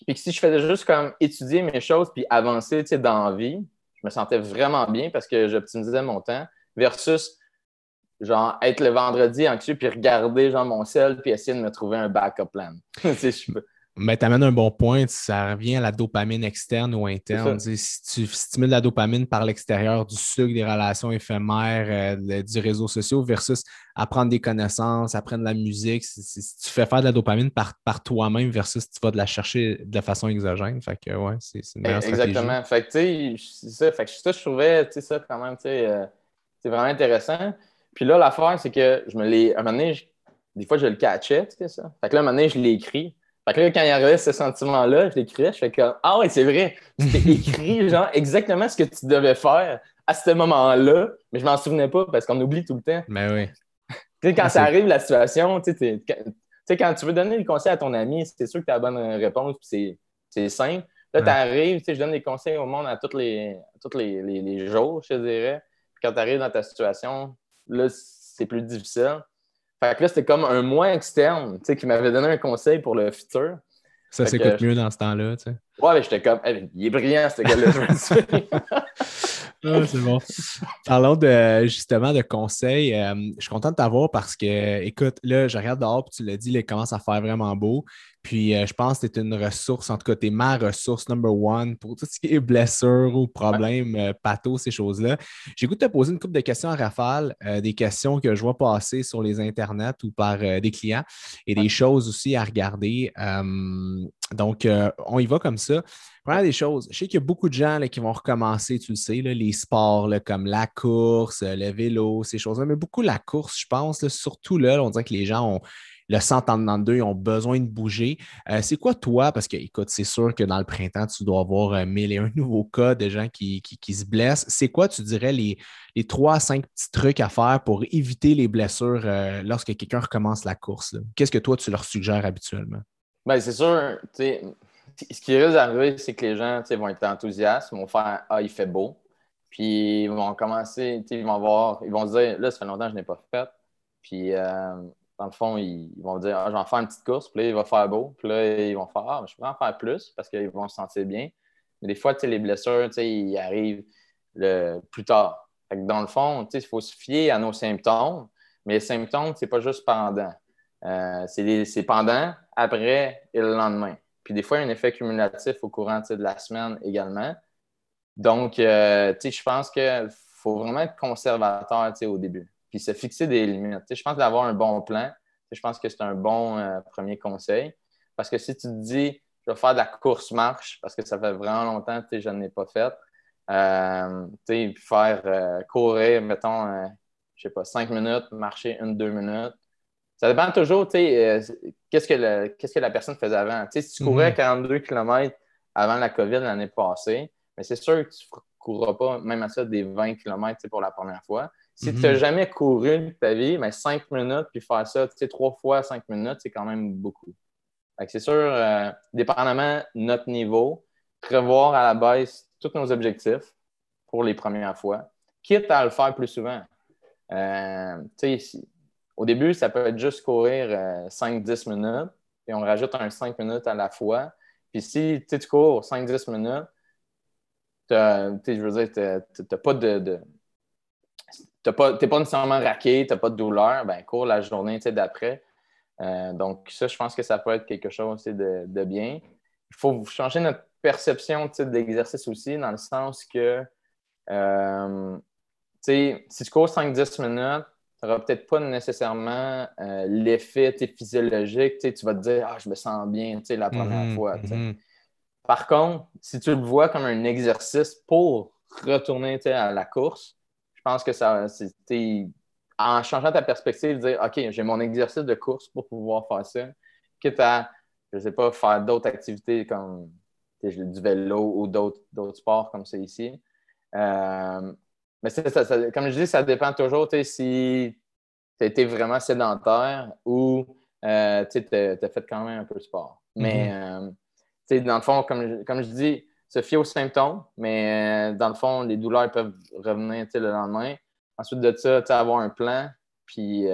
Speaker 2: Puis que si je faisais juste comme étudier mes choses puis avancer dans la vie, je me sentais vraiment bien parce que j'optimisais mon temps versus genre être le vendredi anxieux puis regarder genre mon ciel puis essayer de me trouver un backup plan. je peux,
Speaker 1: mais tu amènes un bon point, ça revient à la dopamine externe ou interne. Si tu stimules la dopamine par l'extérieur du sucre, des relations éphémères, euh, du réseau social versus apprendre des connaissances, apprendre la musique, si, tu fais faire de la dopamine par, par toi-même versus tu vas de la chercher de façon exogène. Fait que ouais, c'est une meilleure
Speaker 2: Exactement. Fait que tu sais, ça, fait que ça, je trouvais ça quand même, tu sais, euh, c'est vraiment intéressant. Puis là, l'affaire, c'est que je me l'ai. À un moment donné, des fois, je le catchais, tu sais, ça. Fait que là, à un moment donné, je l'ai écrit. Fait que là, quand il arrivait ce sentiment-là, je l'écrivais, je fais comme Ah ouais, c'est vrai, tu t'es écrit genre exactement ce que tu devais faire à ce moment-là, mais je m'en souvenais pas parce qu'on oublie tout le temps.
Speaker 1: Mais ben oui.
Speaker 2: Tu sais, quand ça arrive, la situation, tu sais, quand tu veux donner des conseils à ton ami, c'est sûr que tu as la bonne réponse, puis c'est simple. Là, tu arrives, tu sais, je donne des conseils au monde à tous les, tous les, les, jours, je te dirais. Puis quand tu arrives dans ta situation, là, c'est plus difficile. Fait que là, c'était comme un mois externe, tu sais, qui m'avait donné un conseil pour le futur.
Speaker 1: Ça s'écoute mieux dans ce temps-là, tu sais.
Speaker 2: Ouais, mais j'étais comme, il est brillant, ce gars-là,
Speaker 1: ah, c'est bon. Parlons de, justement de conseils. Euh, je suis content de t'avoir parce que, écoute, là, je regarde dehors, puis tu l'as dit, il commence à faire vraiment beau. Puis euh, je pense que tu es une ressource, en tout cas, tu es ma ressource number one pour tout ce qui est blessure ou problème, euh, pathos, ces choses-là. J'ai goût de te poser une couple de questions à rafale, euh, des questions que je vois passer sur les internets ou par des clients et des choses aussi à regarder. donc, on y va comme ça. Première des choses, je sais qu'il y a beaucoup de gens qui vont recommencer, tu le sais, les sports comme la course, le vélo, ces choses-là, mais beaucoup la course, je pense. surtout là, on dirait que les gens ont le sentent en deux, ils ont besoin de bouger. Euh, c'est quoi toi? Parce que, écoute, c'est sûr que dans le printemps, tu dois avoir euh, mille et un nouveaux cas de gens qui, se blessent. C'est quoi, tu dirais, les, trois à cinq petits trucs à faire pour éviter les blessures euh, lorsque quelqu'un recommence la course? Qu'est-ce que toi, tu leur suggères habituellement?
Speaker 2: Bien, c'est sûr, ce qui risque d'arriver, c'est que les gens vont être enthousiastes, vont faire Ah, il fait beau. Puis ils vont commencer, ils vont voir, ils vont se dire Là, ça fait longtemps que je n'ai pas fait. Puis dans le fond, ils, vont dire ah, je vais en faire une petite course, puis là, il va faire beau. Puis là, ils vont faire Ah, je peux en faire plus parce qu'ils vont se sentir bien. Mais des fois, les blessures, ils arrivent le, plus tard. dans le fond, il faut se fier à nos symptômes, mais les symptômes, c'est pas juste pendant. Euh, c'est pendant, après et le lendemain. Puis des fois, il y a un effet cumulatif au courant de la semaine également. Donc, euh, je pense qu'il faut vraiment être conservateur au début puis se fixer des limites. je pense d'avoir un bon plan, je pense que c'est un bon euh, premier conseil. Parce que si tu te dis, je vais faire de la course-marche, parce que ça fait vraiment longtemps que je n'en ai pas fait, euh, faire euh, courir, mettons, je ne sais pas, cinq minutes, marcher une, deux minutes. Ça dépend toujours, qu'est-ce que, qu'est-ce que la personne faisait avant. si tu courais 42 mhm. km avant la COVID l'année passée, mais c'est sûr que tu ne courras pas, même à ça, des 20 km pour la première fois. Si tu n'as mhm. jamais couru de ta vie, mais cinq minutes, puis faire ça, tu sais, trois fois cinq minutes, c'est quand même beaucoup. C'est sûr, euh, dépendamment de notre niveau, prévoir à la baisse tous nos objectifs pour les premières fois, quitte à le faire plus souvent. Euh, au début, ça peut être juste courir 5-10 euh, minutes, et on rajoute un 5 minutes à la fois. Puis si tu cours 5-10 minutes, je veux dire, tu n'as pas de n'es pas, pas, nécessairement raqué, tu n'as pas de douleur, ben cours la journée d'après. Euh, donc, ça, je pense que ça peut être quelque chose de, de bien. Il faut changer notre perception de l'exercice aussi, dans le sens que euh, si tu cours 5-10 minutes, tu n'auras peut-être pas nécessairement euh, l'effet physiologique. Tu vas te dire Ah, je me sens bien la première mm-hmm, fois. Mm-hmm. Par contre, si tu le vois comme un exercice pour retourner à la course, pense que ça, c'était en changeant ta perspective, dire OK, j'ai mon exercice de course pour pouvoir faire ça, quitte à je sais pas, faire d'autres activités comme du vélo ou d'autres sports comme c'est ici. Euh, mais ça, comme je dis, ça dépend toujours si tu as été vraiment sédentaire ou euh, tu as, fait quand même un peu de sport. Mais mm-hmm. dans le fond, comme, comme je dis, se fier aux symptômes, mais dans le fond, les douleurs peuvent revenir le lendemain. Ensuite de ça, avoir un plan, puis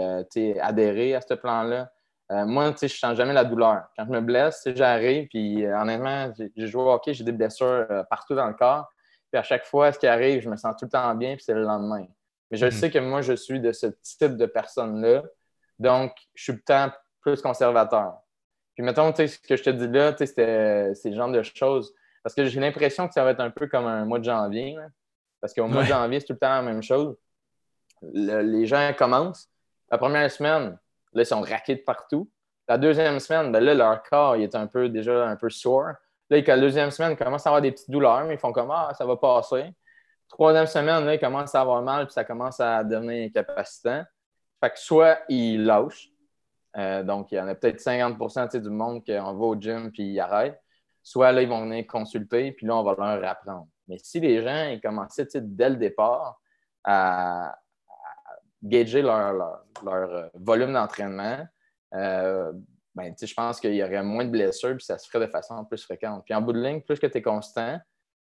Speaker 2: adhérer à ce plan-là. Euh, moi, je ne sens jamais la douleur. Quand je me blesse, j'arrive, puis euh, honnêtement, j'ai joué au hockey, j'ai des blessures euh, partout dans le corps. Puis à chaque fois, ce qui arrive, je me sens tout le temps bien, puis c'est le lendemain. Mais je mhm. sais que moi, je suis de ce type de personne-là. Donc, je suis temps plus conservateur. Puis mettons, ce que je te dis là, c'est le genre de choses. Parce que j'ai l'impression que ça va être un peu comme un mois de janvier. Parce qu'au mois de janvier, c'est tout le temps la même chose. les gens commencent. La première semaine, Là, ils sont raqués de partout. La deuxième semaine, ben là, leur corps il est un peu déjà un peu sore. Là, la deuxième semaine, ils commencent à avoir des petites douleurs, mais ils font comme Ah, ça va passer. Troisième semaine, là, ils commencent à avoir mal, puis ça commence à devenir incapacitant. Fait que soit ils lâchent, euh, donc il y en a peut-être 50% du monde qui va au gym puis ils arrêtent. Soit là, ils vont venir consulter, puis là, on va leur apprendre. Mais si les gens ils commençaient dès le départ à, gager leur, euh, volume d'entraînement, euh, ben, je pense qu'il y aurait moins de blessures puis ça se ferait de façon plus fréquente. Puis en bout de ligne, plus que tu es constant,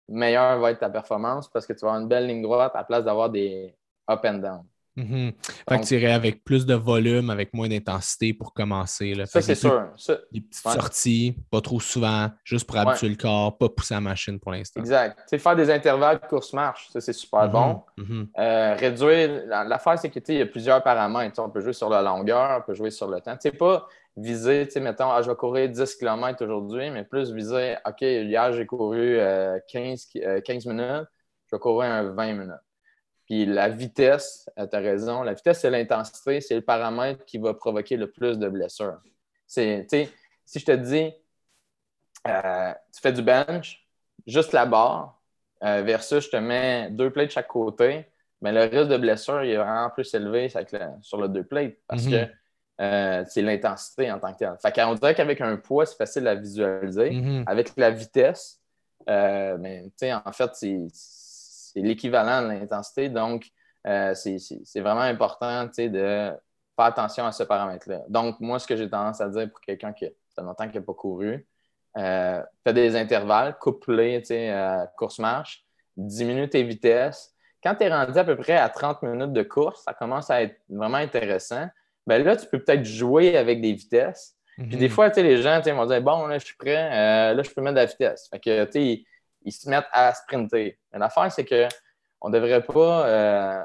Speaker 2: meilleure va être ta performance parce que tu vas avoir une belle ligne droite à la place d'avoir des up and down.
Speaker 1: Mm Fait que tu irais avec plus de volume, avec moins d'intensité pour commencer. Là.
Speaker 2: Ça, c'est sûr.
Speaker 1: Des petites sorties, pas trop souvent, juste pour habituer le corps, pas pousser la machine pour l'instant.
Speaker 2: Exact. faire des intervalles de course-marche, ça, c'est super mm-hmm. bon. Mm-hmm. Euh, réduire, l'affaire, c'est qu'il y a plusieurs paramètres. on peut jouer sur la longueur, on peut jouer sur le temps. Tu pas viser, tu sais, mettons, ah, je vais courir 10 km aujourd'hui, mais plus viser, OK, hier, j'ai couru 15, euh, 15 euh, minutes, je vais courir un 20 minutes. Puis la vitesse, euh, tu as raison, la vitesse et l'intensité, c'est le paramètre qui va provoquer le plus de blessures. si je te dis, euh, tu fais du bench, juste la barre, euh, versus je te mets deux plates de chaque côté, mais le risque de blessure il est vraiment plus élevé sur le deux plates parce que mhm. c'est l'intensité en tant que tel. Fait qu'on dirait qu'avec un poids, c'est facile à visualiser. Mhm. Avec la vitesse, mais, en fait, c'est l'équivalent de l'intensité. Donc, euh, c'est vraiment important de faire attention à ce paramètre-là. Donc, moi, ce que j'ai tendance à dire pour quelqu'un qui fait longtemps qu'il n'a pas couru, euh, fais des intervalles, couplés, euh, course-marche, diminue tes vitesses. Quand tu es rendu à peu près à 30 minutes de course, ça commence à être vraiment intéressant. Ben là, tu peux peut-être jouer avec des vitesses. Puis des mhm. fois, les gens vont dire Bon, là, je suis prêt, là, je peux mettre de la vitesse. Fait que, tu ils se mettent à sprinter. Mais l'affaire, c'est qu'on ne devrait pas, euh,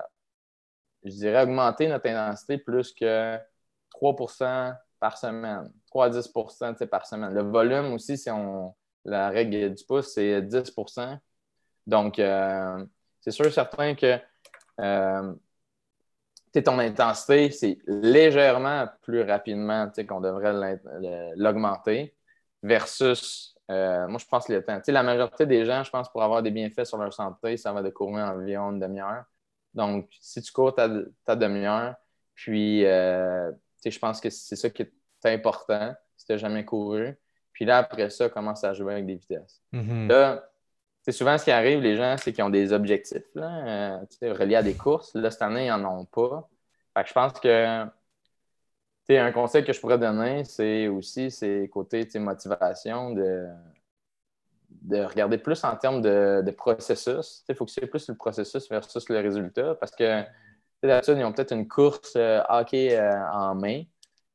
Speaker 2: je dirais, augmenter notre intensité plus que 3% par semaine, 3 à 10% par semaine. Le volume aussi, si on, la règle du pouce, c'est 10% Donc, euh, c'est sûr certain que euh, ton intensité, c'est légèrement plus rapidement qu'on devrait l'augmenter versus euh, moi, je pense le temps. la majorité des gens, je pense, pour avoir des bienfaits sur leur santé, ça va de courir environ une demi-heure. Donc, si tu cours ta, demi-heure, puis euh, je pense que c'est ça qui est important si tu n'as jamais couru. Puis là, après ça, commence à jouer avec des vitesses. Mm-hmm. Là, c'est souvent ce qui arrive, les gens, c'est qu'ils ont des objectifs là, euh, reliés à des courses. Là, cette année, ils n'en ont pas. Fait que je pense que un conseil que je pourrais donner, c'est aussi c'est côté motivation de, de regarder plus en termes de, processus. Il faut que c'est plus le processus versus le résultat parce que d'habitude, ils ont peut-être une course euh, hockey euh, en main.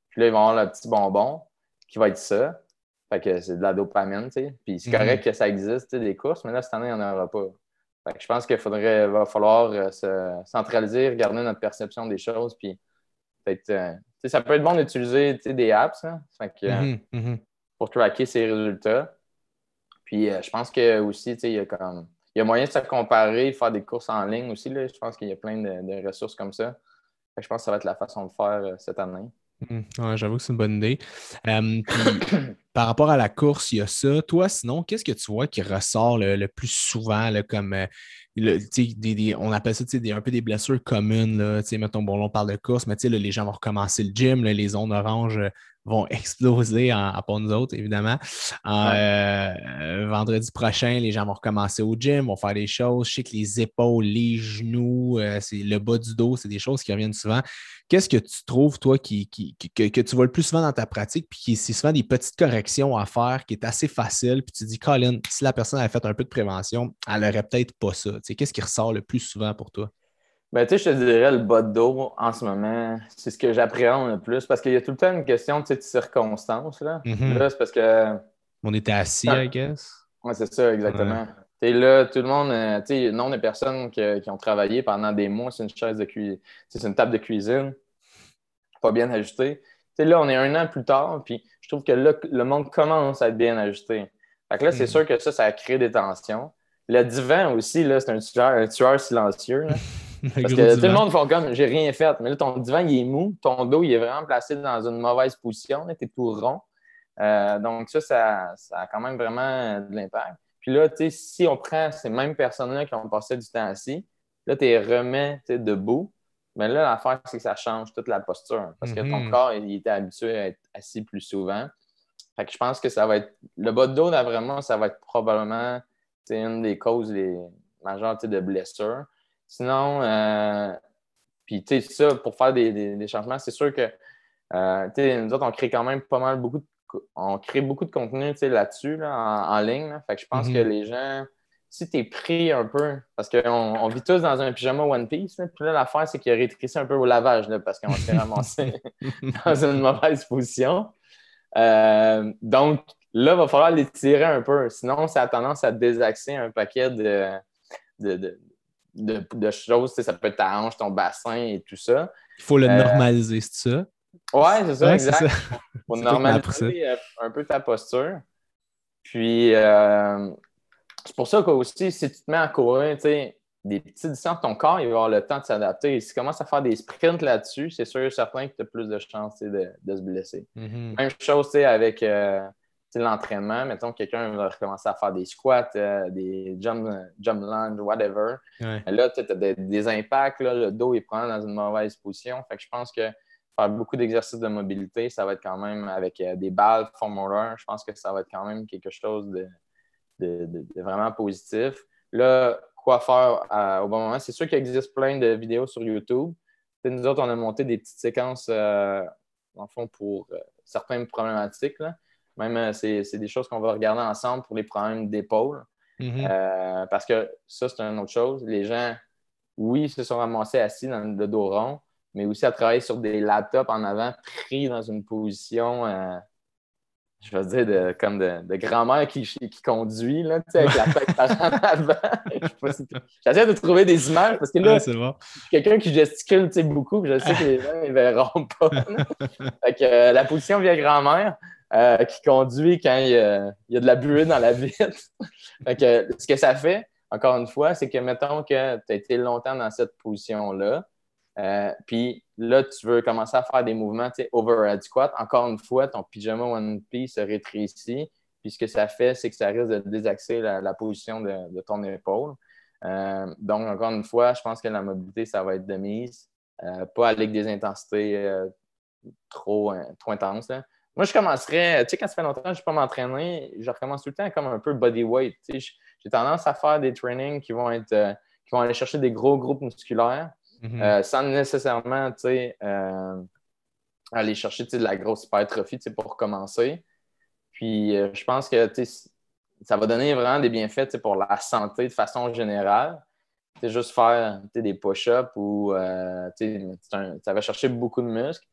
Speaker 2: Puis là, ils vont avoir le petit bonbon qui va être ça. Fait que c'est de la dopamine, Puis c'est correct mhm. que ça existe, des courses, mais là, cette année, il n'y en aura pas. Fait que je pense qu'il faudrait va falloir euh, se centraliser, regarder notre perception des choses, puis peut-être ça peut être bon d'utiliser des apps hein. mhm, mhm. pour tracker ses résultats. Puis euh, je pense que aussi, il y a comme. Il y a moyen de se comparer, faire des courses en ligne aussi. Là. Je pense qu'il y a plein de, ressources comme ça. je pense que ça va être la façon de faire euh, cette année.
Speaker 1: Mhm. J'avoue que c'est une bonne idée. Euh, par rapport à la course, il y a ça. Toi, sinon, qu'est-ce que tu vois qui ressort le, plus souvent comme on appelle ça un peu des blessures communes. Là, mettons, bon, on parle de course, mais les gens vont recommencer le gym, les zones oranges vont exploser en, pour nous autres, évidemment. Euh, vendredi prochain, les gens vont recommencer au gym, vont faire des choses. Je sais que les épaules, les genoux, euh, c'est le bas du dos, c'est des choses qui reviennent souvent. Qu'est-ce que tu trouves, toi, qui, que, tu vois le plus souvent dans ta pratique, puis qui c'est souvent des petites corrections à faire, qui est assez facile, puis tu dis, Colin, si la personne avait fait un peu de prévention, elle n'aurait peut-être pas ça. Qu'est-ce qui ressort le plus souvent pour toi?
Speaker 2: Ben, tu sais, je te dirais le bas de dos en ce moment, c'est ce que j'appréhende le plus parce qu'il y a tout le temps une question de circonstances. Là,
Speaker 1: mm-hmm.
Speaker 2: là c'est parce que.
Speaker 1: On était assis, I guess.
Speaker 2: Oui, c'est ça, exactement. Tu là, tout le monde, euh, tu sais, non des personnes qui ont travaillé pendant des mois c'est une chaise de cuisine, c'est une table de cuisine, pas bien ajustée. Tu sais, là, on est un an plus tard, puis je trouve que là, le monde commence à être bien ajusté. Fait que là, c'est mm. sûr que ça, ça a créé des tensions. Le divan aussi, là, c'est un tueur, un tueur silencieux. Là. Parce que tout le monde fait comme j'ai rien fait. Mais là, ton divan, il est mou. Ton dos, il est vraiment placé dans une mauvaise position. Tu es tout rond. Euh, donc, ça, ça, a quand même vraiment de l'impact. Puis là, si on prend ces mêmes personnes-là qui ont passé du temps assis, là, tu les remets debout. Mais là, l'affaire, c'est que ça change toute la posture. Parce que ton
Speaker 1: mm-hmm.
Speaker 2: corps, il était habitué à être assis plus souvent. Fait que je pense que ça va être. Le bas de dos, là, vraiment, ça va être probablement une des causes les majeures de blessures. Sinon, euh, puis tu sais, ça, pour faire des, changements, c'est sûr que euh, tu sais, nous autres, on crée quand même pas mal beaucoup de, on crée beaucoup de contenu là-dessus, là, en, ligne. Fait que je pense que mm-hmm. les gens, si tu es pris un peu, parce qu'on on vit tous dans un pyjama One Piece, puis là, l'affaire, c'est qu'il a rétréci un peu au lavage, là, parce qu'on s'est ramassé dans une mauvaise position. Euh, donc, là, il va falloir les tirer un peu. Sinon, ça a tendance à désaxer un paquet de, de, de, choses. Ça peut être ta hanche, ton bassin et tout ça.
Speaker 1: Il faut le euh, normaliser, c'est ça?
Speaker 2: Oui, c'est ça, exact. Il faut normaliser euh, un peu ta posture. Puis, euh, c'est pour ça qu'aussi, si tu te mets à courir, tu sais, des petites distances, ton corps, il va avoir le temps de s'adapter. Si tu commences à faire des sprints là-dessus, c'est sûr et certain que tu as plus de chances de, de, se blesser.
Speaker 1: Mm-hmm.
Speaker 2: Même chose avec l'entraînement, mettons, quelqu'un va recommencer à faire des squats, euh, des jump, jump lunge, whatever. Là, tu as des, impacts, le dos est prend dans une mauvaise position. Fait que je pense que faire beaucoup d'exercices de mobilité, ça va être quand même avec euh, des balles roller, je pense que ça va être quand même quelque chose de, vraiment positif. Là, quoi faire au bon moment? C'est sûr qu'il existe plein de vidéos sur YouTube. nous autres, on a monté des petites séquences, euh, en fond, pour certaines problématiques. Là. Même, euh, c'est des choses qu'on va regarder ensemble pour les problèmes d'épaule.
Speaker 1: Mm-hmm.
Speaker 2: Euh, parce que ça, c'est une autre chose. Les gens, oui, se sont ramassés assis dans le dos rond, mais aussi à travailler sur des laptops en avant, pris dans une position, euh, je veux dire, de, comme de, grand-mère qui, qui conduit, là, avec la tête par en avant. J'essaie de trouver des images parce que là, quelqu'un qui gesticule beaucoup, je sais que les gens ne verront pas. fait la position vieille grand-mère, euh, qui conduit quand il y, a, de la buée dans la vitre. ce que ça fait, encore une fois, c'est que mettons que tu as été longtemps dans cette position-là, euh, puis là, tu veux commencer à faire des mouvements, tu sais, overhead squat. Encore une fois, ton pyjama One Piece se rétrécit. Puis ce que ça fait, c'est que ça risque de désaxer la, position de, ton épaule. Euh, donc, encore une fois, je pense que la mobilité, ça va être de mise. pas avec des intensités trop, trop intenses. Moi, je commencerais, tu sais, quand ça fait longtemps que je ne pas m'entraîner, je recommence tout le temps comme un peu body weight. J'ai tendance à faire des trainings qui vont être euh, qui vont aller chercher des gros groupes musculaires
Speaker 1: mm-hmm.
Speaker 2: euh, sans nécessairement euh, aller chercher de la grosse hypertrophie pour commencer. Puis je pense que ça va donner vraiment des bienfaits pour la santé de façon générale. C'est juste faire des push-ups ou ça va chercher beaucoup de muscles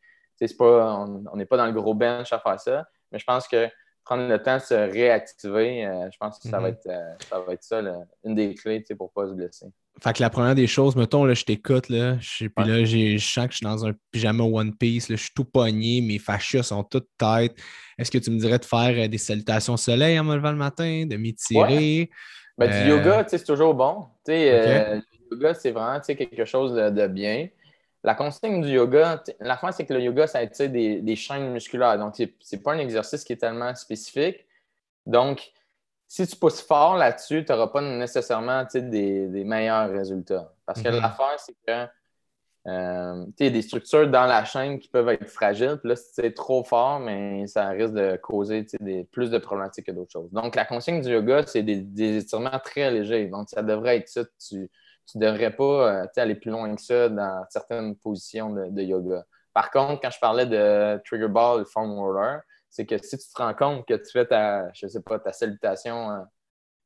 Speaker 2: on n'est pas dans le gros bench à faire ça, mais je pense que prendre le temps de se réactiver, euh, je pense que ça, va, mhm. être, euh, ça va être ça, une des clés pour ne pas se blesser.
Speaker 1: Fait que la première des choses, mettons, là, je t'écoute, là, puis là, je sens que je suis dans un pyjama One Piece, je suis tout pogné, mes fascias sont toutes têtes. Est-ce que tu me dirais de faire euh, des salutations soleil en me levant le matin, de m'étirer?
Speaker 2: Ben, du yoga, c'est toujours bon. le yoga, c'est vraiment quelque chose de bien. La consigne du yoga, la fin, c'est que le yoga, ça attire des, des chaînes musculaires. Donc, ce n'est pas un exercice qui est tellement spécifique. Donc, si tu pousses fort là-dessus, tu n'auras pas nécessairement des, meilleurs résultats. Parce que mm-hmm. l'affaire, c'est que euh, il y a des structures dans la chaîne qui peuvent être fragiles. Puis là, c'est trop fort, mais ça risque de causer des, plus de problématiques que d'autres choses. Donc, la consigne du yoga, c'est des, étirements très légers. Donc, ça devrait être ça. Tu ne devrais pas euh, aller plus loin que ça dans certaines positions de, yoga. Par contre, quand je parlais de trigger ball, foam roller, c'est que si tu te rends compte que tu fais ta, je sais pas, ta salutation euh,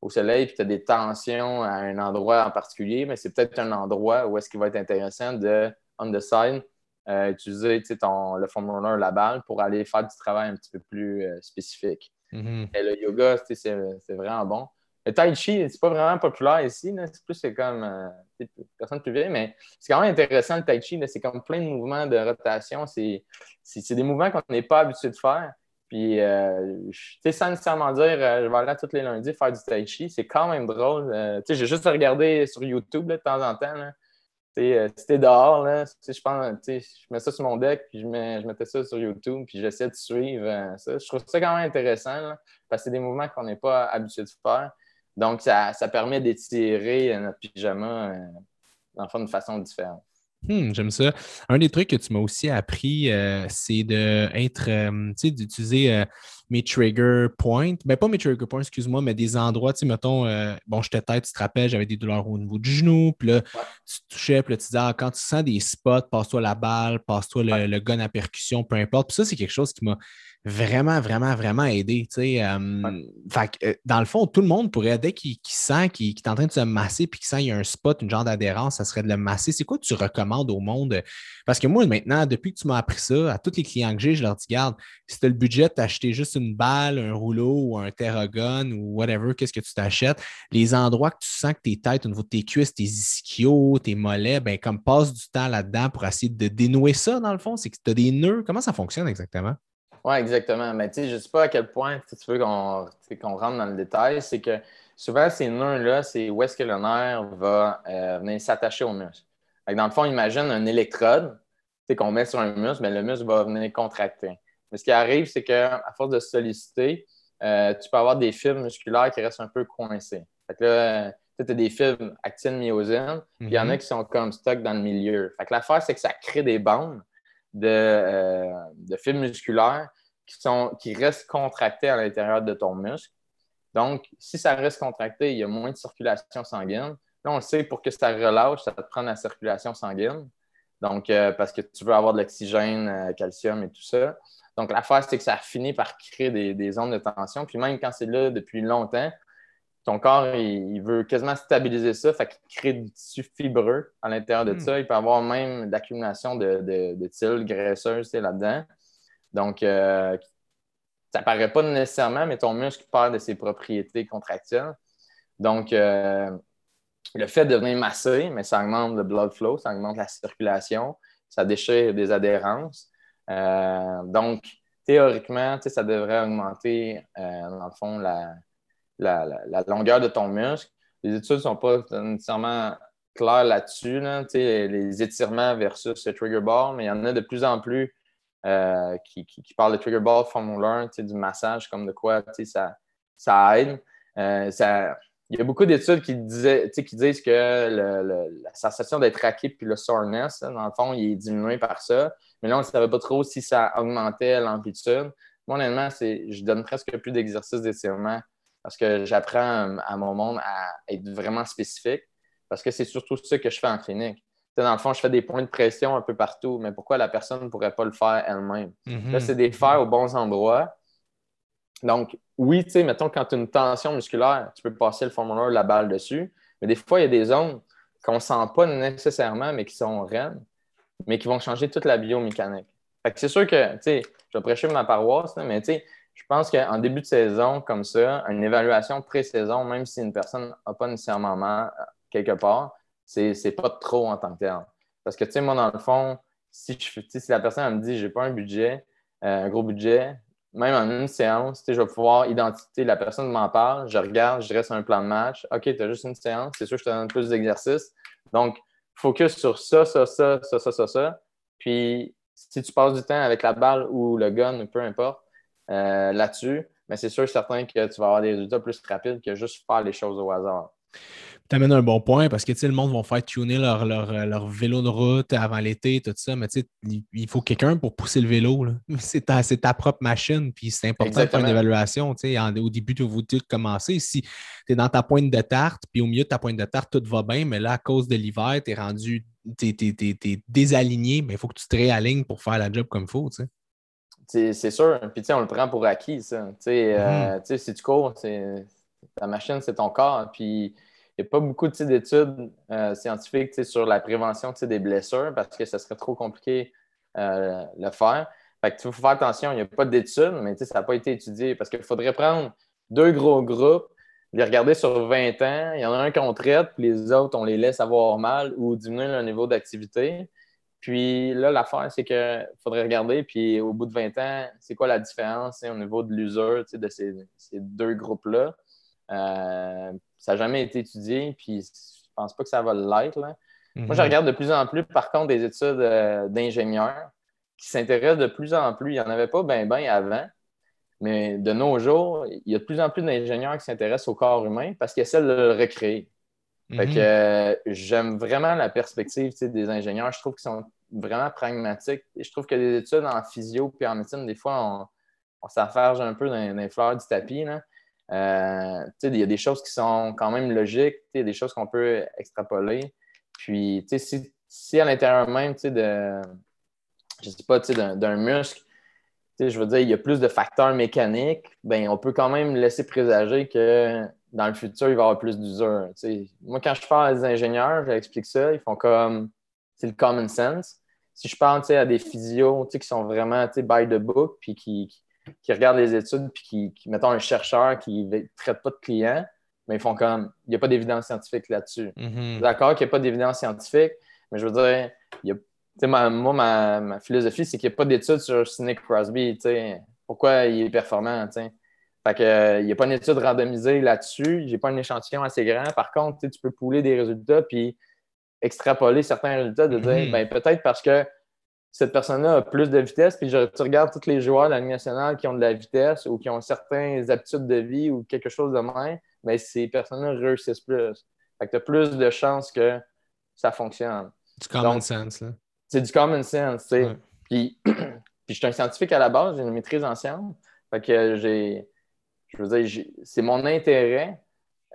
Speaker 2: au soleil, puis tu as des tensions à un endroit en particulier, mais c'est peut-être un endroit où est-ce qu'il va être intéressant de, on the side, euh, utiliser ton, le foam roller, la balle, pour aller faire du travail un petit peu plus euh, spécifique.
Speaker 1: Mm-hmm.
Speaker 2: Et le yoga, c'est vraiment bon. Le tai chi, c'est pas vraiment populaire ici. C'est plus comme euh, personne plus vieille, mais c'est quand même intéressant le tai chi. C'est comme plein de mouvements de rotation. C'est des mouvements qu'on n'est pas habitué de faire. Puis, euh, tu sans nécessairement dire, euh, je vais aller tous les lundis faire du tai chi, c'est quand même drôle. Euh, tu sais, j'ai juste regardé sur YouTube de temps en temps. Sais, si dehors, là, je pense, je mets ça sur mon deck, puis je, mets, je mettais ça sur YouTube, puis j'essaie de suivre ça. Je trouve ça quand même intéressant, parce que c'est des mouvements qu'on n'est pas habitué de faire. Donc, ça, ça permet d'étirer notre pyjama, dans d'une façon différente.
Speaker 1: Hmm, j'aime ça. Un des trucs que tu m'as aussi appris, euh, c'est d'être, euh, tu sais, d'utiliser euh, mes trigger points. Ben, pas mes trigger points, excuse-moi, mais des endroits, tu sais, mettons, bon, j'étais tête, tu te rappelles, j'avais des douleurs au niveau du genou, puis là, tu touchais, puis là, tu disais, ah, quand tu sens des spots, passe-toi la balle, passe-toi le, le, gun à percussion, peu importe. Puis ça, c'est quelque chose qui m'a vraiment, vraiment, vraiment aidé. Euh, euh, dans le fond, tout le monde pourrait, dès qu'il sent qu'il est en train de se masser puis qu'il sent qu'il y a un spot, une genre d'adhérence, ça serait de le masser. C'est quoi que tu recommandes au monde? Parce que moi, maintenant, depuis que tu m'as appris ça, à tous les clients que j'ai, je leur dis, garde, si tu as le budget d'acheter juste une balle, un rouleau ou un Terragon ou whatever, qu'est-ce que tu t'achètes? Les endroits que tu sens que tes têtes au niveau de tes cuisses, tes ischios, tes mollets, ben, comme passe du temps là-dedans pour essayer de dénouer ça, dans le fond, c'est que tu as des nœuds. Comment ça fonctionne exactement?
Speaker 2: Oui, exactement. Mais tu sais, je ne sais pas à quel point tu veux qu'on rentre dans le détail. C'est que souvent, ces nœuds-là, c'est où est-ce que le nerf va euh, venir s'attacher au muscle. dans le fond, imagine un électrode qu'on met sur un muscle, mais le muscle va venir contracter. Mais ce qui arrive, c'est qu'à force de solliciter, euh, tu peux avoir des fibres musculaires qui restent un peu coincés. Fait que là, tu as des fibres actine myosine, puis il y en a mm-hmm. qui sont comme stock dans le milieu. Fait que l'affaire, c'est que ça crée des bandes de, euh, de fibres musculaires qui, sont, qui restent contractés à l'intérieur de ton muscle. Donc, si ça reste contracté, il y a moins de circulation sanguine. Là, on le sait, pour que ça relâche, ça te prendre la circulation sanguine. Donc, euh, parce que tu veux avoir de l'oxygène, euh, calcium et tout ça. Donc, l'affaire, c'est que ça finit par créer des, zones de tension. Puis même quand c'est là depuis longtemps, ton corps, il, veut quasiment stabiliser ça, fait qu'il crée du tissu fibreux à l'intérieur de hmm. ça. Il peut avoir même l'accumulation de, de, de graisseuses là-dedans. Donc, euh, ça ne paraît pas nécessairement, mais ton muscle perd de ses propriétés contractiles. Donc, euh, le fait de venir masser, mais ça augmente le blood flow, ça augmente la circulation, ça déchire des adhérences. Euh, donc, théoriquement, ça devrait augmenter, dans le fond, la, la, longueur de ton muscle. Les études ne sont pas nécessairement claires là-dessus, les étirements versus le trigger ball, mais il y en a de plus en plus euh, qui, parlent de trigger ball, formula du massage, comme de quoi ça, ça aide. Euh, il y a beaucoup d'études qui, qui disent que la sensation d'être raqué puis le soreness, dans le fond, il est diminué par ça. Mais là, on ne savait pas trop si ça augmentait l'amplitude. Moi, honnêtement, je donne presque plus d'exercices d'étirement parce que j'apprends à mon monde à être vraiment spécifique, parce que c'est surtout ça que je fais en clinique. dans le fond, je fais des points de pression un peu partout, mais pourquoi la personne ne pourrait pas le faire elle-même? Mm-hmm. Là, c'est des faire aux bons endroits. Donc, oui, tu sais, mettons, quand tu as une tension musculaire, tu peux passer le formulaire, la balle dessus, mais des fois, il y a des zones qu'on ne sent pas nécessairement, mais qui sont raides, mais qui vont changer toute la biomécanique. c'est sûr que, tu sais, je vais prêcher ma paroisse, mais tu sais, je pense qu'en début de saison, comme ça, une évaluation pré-saison, même si une personne n'a pas nécessairement mal quelque part, c'est, pas trop en tant que tel. Parce que, tu sais, moi, dans le fond, si, la personne me dit j'ai pas un budget, euh, un gros budget, même en une séance, je vais pouvoir identifier, la personne m'en parle, je regarde, je reste un plan de match. OK, tu as juste une séance, c'est sûr que je te donne plus d'exercices. Donc, focus sur ça, ça, ça, ça, ça, ça, ça. Puis, si tu passes du temps avec la balle ou le gun, peu importe, euh, là-dessus, mais c'est sûr certain que tu vas avoir des résultats plus rapides que juste faire les choses au hasard.
Speaker 1: Tu amènes un bon point parce que le monde va faire tuner leur, leur, vélo de route avant l'été, tout ça, mais il faut quelqu'un pour pousser le vélo. C'est ta, ta, propre machine, puis c'est important de faire une évaluation. au début vous de commencer, si tu es dans ta pointe de tarte, puis au milieu de ta pointe de tarte, tout va bien, mais là, à cause de l'hiver, tu es rendu, tu es, désaligné, mais il faut que tu te réalignes pour faire la job comme il faut.
Speaker 2: C'est sûr. Puis, on le prend pour acquis, ça. Euh, mm-hmm. si tu cours, ta machine, c'est ton corps. Puis, il n'y a pas beaucoup d'études euh, scientifiques sur la prévention des blessures parce que ça serait trop compliqué euh, le faire. Fait que, il faut faire attention, il n'y a pas d'études, mais ça n'a pas été étudié parce qu'il faudrait prendre deux gros groupes, les regarder sur 20 ans. Il y en a un qu'on traite, puis les autres, on les laisse avoir mal ou diminuer leur niveau d'activité. Puis là, l'affaire, c'est qu'il faudrait regarder, puis au bout de 20 ans, c'est quoi la différence au niveau de l'usure de ces, ces deux groupes-là? Euh, ça n'a jamais été étudié, puis je pense pas que ça va l'être. Moi, je mhm. regarde de plus en plus, par contre, des études euh, d'ingénieurs qui s'intéressent de plus en plus. Il n'y en avait pas bien ben avant, mais de nos jours, il y a de plus en plus d'ingénieurs qui s'intéressent au corps humain parce qu'ils essaient de le recréer. Fait que mhm. euh, j'aime vraiment la perspective des ingénieurs. Je trouve qu'ils sont vraiment pragmatiques. Et je trouve que les études en physio et en médecine, des fois, on, on s'affarge un peu dans, les fleurs du tapis. Là. Euh, il y a des choses qui sont quand même logiques, il y a des choses qu'on peut extrapoler. Puis, si, si à l'intérieur même de, je sais pas, d'un muscle, je veux dire, il y a plus de facteurs mécaniques, ben, on peut quand même laisser présager que dans le futur, il va y avoir plus d'usure. Moi, quand je parle à des ingénieurs, j'explique ça, ils font comme, c'est le common sense. Si je parle à des physios qui sont vraiment by the book, puis qui, qui regardent les études puis qui, qui, mettons, un chercheur qui ne traite pas de clients, mais ils font comme, il n'y a pas d'évidence scientifique là-dessus.
Speaker 1: Mm-hmm.
Speaker 2: D'accord qu'il n'y a pas d'évidence scientifique, mais je veux dire, il y a, ma, moi, ma, philosophie, c'est qu'il n'y a pas d'études sur Sidney Crosby, pourquoi il est performant, Fait que, il n'y a pas une étude randomisée là-dessus, j'ai pas un échantillon assez grand. Par contre, tu peux pouler des résultats puis extrapoler certains résultats de dire, mm-hmm. ben, peut-être parce que cette personne-là a plus de vitesse, puis je, tu regardes tous les joueurs de la Ligue nationale qui ont de la vitesse ou qui ont certaines habitudes de vie ou quelque chose de même, mais ces personnes-là réussissent plus. Fait que tu as plus de chances que ça fonctionne.
Speaker 1: Du common sense, là.
Speaker 2: C'est du common sense, tu sais. Puis, puis je suis un scientifique à la base, j'ai une maîtrise en sciences. Fait que j'ai, je veux dire, c'est mon intérêt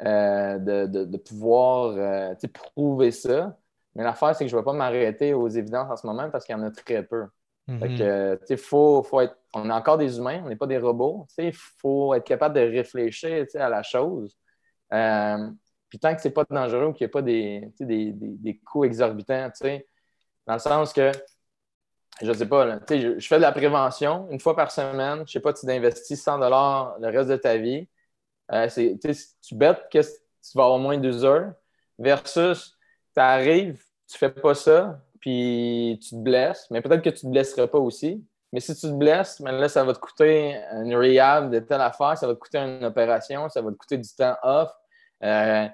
Speaker 2: euh, de, de, de, pouvoir euh, prouver ça. Mais l'affaire, c'est que je ne vais pas m'arrêter aux évidences en ce moment parce qu'il y en a très peu. Mhm. faut, être, on est encore des humains, on n'est pas des robots. Il faut être capable de réfléchir à la chose. Euh, puis tant que ce n'est pas dangereux ou qu'il n'y a pas des, des, des, coûts exorbitants, dans le sens que, je sais pas, je, fais de la prévention une fois par semaine. Je sais pas, tu investis 100 le reste de ta vie. Euh, tu bêtes que tu vas avoir moins d'users versus tu arrives, tu fais pas ça, puis tu te blesses, mais peut-être que tu te blesseras pas aussi. Mais si tu te blesses, mais là, ça va te coûter une rehab de telle affaire, ça va te coûter une opération, ça va te coûter du temps off. Euh,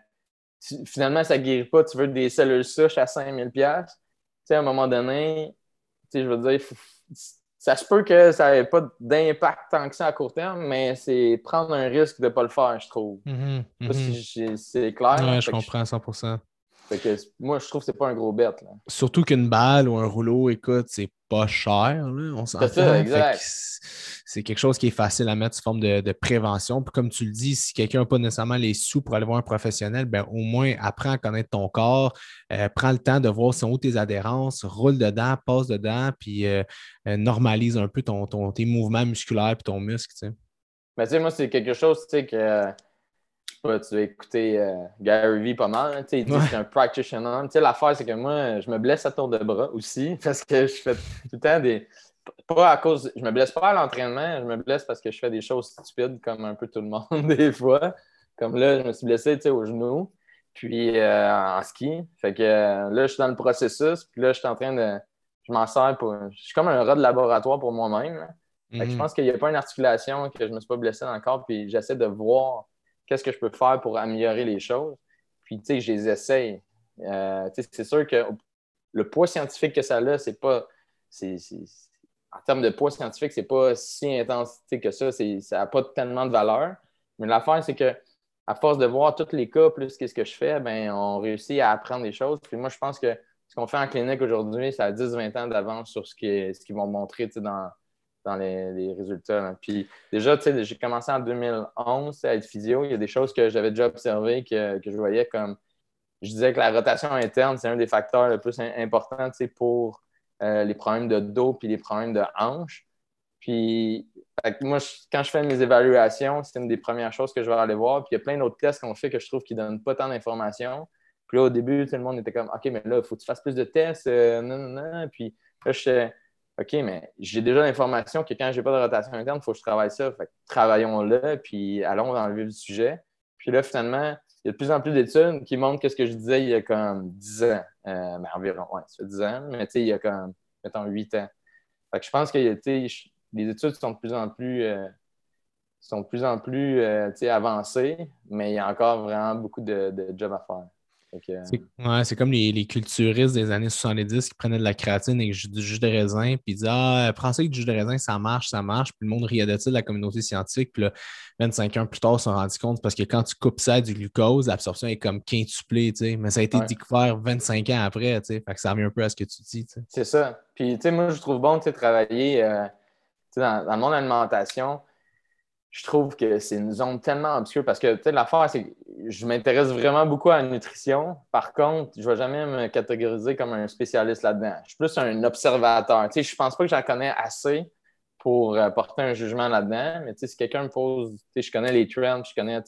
Speaker 2: finalement, ça ne guérit pas, tu veux des cellules souches à 5000 pièces. Tu sais, à un moment donné, je veux dire, ça se peut que ça n'ait pas d'impact tant que ça à court terme, mais c'est prendre un risque de ne pas le faire, je trouve.
Speaker 1: Mm-hmm, mm-hmm.
Speaker 2: c'est clair.
Speaker 1: Oui, je comprends à 100
Speaker 2: moi, je trouve que c'est pas un gros bête.
Speaker 1: Surtout qu'une balle ou un rouleau, écoute, c'est pas cher. On
Speaker 2: s'entend.
Speaker 1: C'est quelque chose qui est facile à mettre sous forme de, prévention. Puis comme tu le dis, si quelqu'un n'a pas nécessairement les sous pour aller voir un professionnel, ben, au moins apprends à connaître ton corps, euh, prends le temps de voir sont où tes adhérences, roule dedans, passe dedans, puis euh, euh, normalise un peu ton, tes mouvements musculaires et ton muscle.
Speaker 2: Mais tu sais, moi, c'est quelque chose que tu vas écouter euh, Gary Vee pas mal. Hein, il dit que c'est un practitioner. L'affaire, c'est que moi, je me blesse à tour de bras aussi parce que je fais tout le temps des. Pas à cause. Je me blesse pas à l'entraînement, je me blesse parce que je fais des choses stupides comme un peu tout le monde des fois. Comme là, je me suis blessé au genou, puis euh, en ski. Fait que euh, là, je suis dans le processus, puis là, je suis en train de. Je m'en sers pour. Je suis comme un rat de laboratoire pour moi-même. Je mm-hmm. pense qu'il n'y a pas une articulation, que je ne me suis pas blessé encore, puis j'essaie de voir qu'est-ce que je peux faire pour améliorer les choses. Puis, tu sais, je les essaye. Euh, c'est sûr que le poids scientifique que ça a, c'est pas. en termes de poids scientifique, c'est pas si intense que ça. Ça n'a pas tellement de valeur. Mais l'affaire, c'est que à force de voir tous les cas, plus qu'est-ce que je fais, ben, on réussit à apprendre des choses. Puis moi, je pense que ce qu'on fait en clinique aujourd'hui, ça a 10-20 ans d'avance sur ce qu'ils ce vont montrer dans, dans les, résultats. Puis déjà, j'ai commencé en 2011 à être physio. Il y a des choses que j'avais déjà observées que, je voyais comme. Je disais que la rotation interne, c'est un des facteurs les plus importants pour euh, les problèmes de dos puis les problèmes de hanche. Puis moi, quand je fais mes évaluations, c'est une des premières choses que je vais aller voir. Puis il y a plein d'autres tests qu'on fait que je trouve qui ne donnent pas tant d'informations. Puis là, au début, tout le monde était comme OK, mais là, il faut que tu fasses plus de tests. Euh, non, non, non. Puis là, je OK, mais j'ai déjà l'information que quand je n'ai pas de rotation interne, il faut que je travaille ça. Fait travaillons-le, puis allons dans le vif du sujet. Puis là, finalement, il y a de plus en plus d'études qui montrent que ce que je disais il y a comme 10 ans, euh, ben, environ, ouais, ça fait 10 ans, mais tu sais, il y a comme, mettons, 8 ans. Fait que je pense que les études sont de plus en plus, euh, sont de plus, en plus euh, avancées, mais il y a encore vraiment beaucoup de, de job à faire.
Speaker 1: C'est comme les, culturistes des années 70 qui prenaient de la créatine et du jus de raisin, puis ils disaient Ah, prends ça avec du jus de raisin, ça marche, ça marche. Puis le monde riait de ça, la communauté scientifique. Puis là, 25 ans plus tard, ils se sont rendus compte parce que quand tu coupes ça du glucose, l'absorption est comme quintuplée, tu sais. Mais ça a été découvert 25 ans après, tu sais. Fait que ça revient un peu à ce que tu dis,
Speaker 2: C'est ça. Puis, tu sais, moi, je trouve bon, de travailler euh, dans, dans, mon alimentation je trouve que c'est une zone tellement obscure parce que l'affaire, c'est que je m'intéresse vraiment beaucoup à la nutrition. Par contre, je ne vais jamais me catégoriser comme un spécialiste là-dedans. Je suis plus un observateur. je ne pense pas que j'en connais assez pour euh, porter un jugement là-dedans. Mais si quelqu'un me pose, je connais les trends, je connais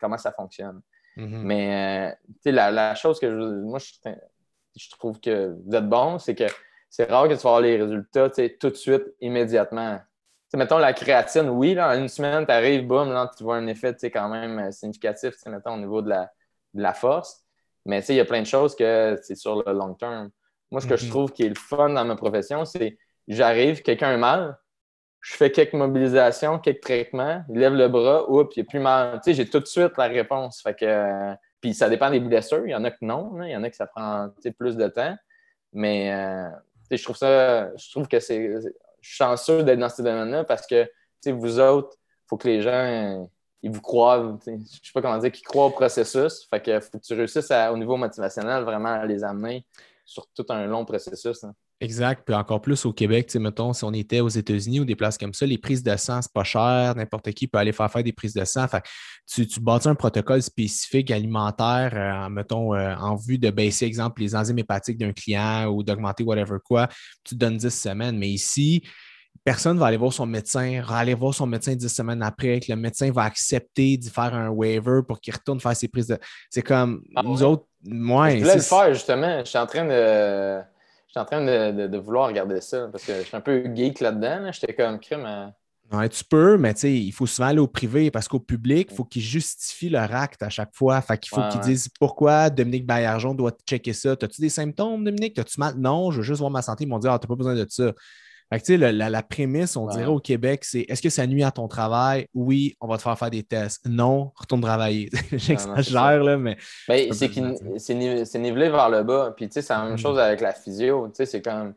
Speaker 2: comment ça fonctionne. Mm-hmm. Mais euh, la, la, chose que je, moi, je, trouve que vous êtes bon, c'est que c'est rare que tu vas avoir les résultats tout de suite, immédiatement mettons la créatine, oui, là, en une semaine, tu arrives, boum, là, tu vois un effet quand même euh, significatif, mettons, au niveau de la, de la force. Mais il y a plein de choses que c'est sur le long terme. Moi, ce que je mhm. trouve qui est le fun dans ma profession, c'est j'arrive, quelqu'un a mal, je fais quelques mobilisations, quelques traitements, il lève le bras, oups, il n'y a plus mal. j'ai tout de suite la réponse. Fait que, puis ça dépend des blessures. Il y en a que non, il y en a que ça prend plus de temps. Mais euh, je trouve ça, je trouve que c'est je suis chanceux d'être dans ce domaine-là parce que vous autres, il faut que les gens ils vous croient, je ne sais pas comment dire, qu'ils croient au processus. Fait que faut que tu réussisses au niveau motivationnel vraiment à les amener sur tout un long processus. Hein.
Speaker 1: Exact. Puis encore plus au Québec, mettons, si on était aux États-Unis ou des places comme ça, les prises de sang, c'est pas cher. N'importe qui peut aller faire faire des prises de sang. Fait tu, tu bâtis un protocole spécifique alimentaire, euh, mettons, euh, en vue de baisser, exemple, les enzymes hépatiques d'un client ou d'augmenter whatever quoi. Tu te donnes 10 semaines. Mais ici, personne ne va aller voir son médecin, va aller voir son médecin 10 semaines après, que le médecin va accepter d'y faire un waiver pour qu'il retourne faire ses prises de. C'est comme ah nous autres. Moi,
Speaker 2: je voulais le faire justement. Je suis en train de je suis en train de, vouloir regarder ça parce que je suis un peu geek là-dedans. J'étais comme crime.
Speaker 1: Ouais, tu peux, mais tu sais, il faut souvent aller au privé parce qu'au public, il faut qu'ils justifient leur acte à chaque fois. Fait qu'il faut qu'ils disent pourquoi Dominique Baillargeon doit checker ça. As-tu des symptômes, Dominique? As-tu mal? Non, je veux juste voir ma santé. Ils m'ont dit Ah, t'as pas besoin de ça la, prémisse, on dirait au Québec, c'est est-ce que ça nuit à ton travail? Oui, on va te faire faire des tests. Non, retourne travailler. J'exagère, là, mais.
Speaker 2: Ben, c'est nivelé vers le bas. Puis, tu sais, c'est la même mm. chose avec la physio. Tu sais, c'est comme.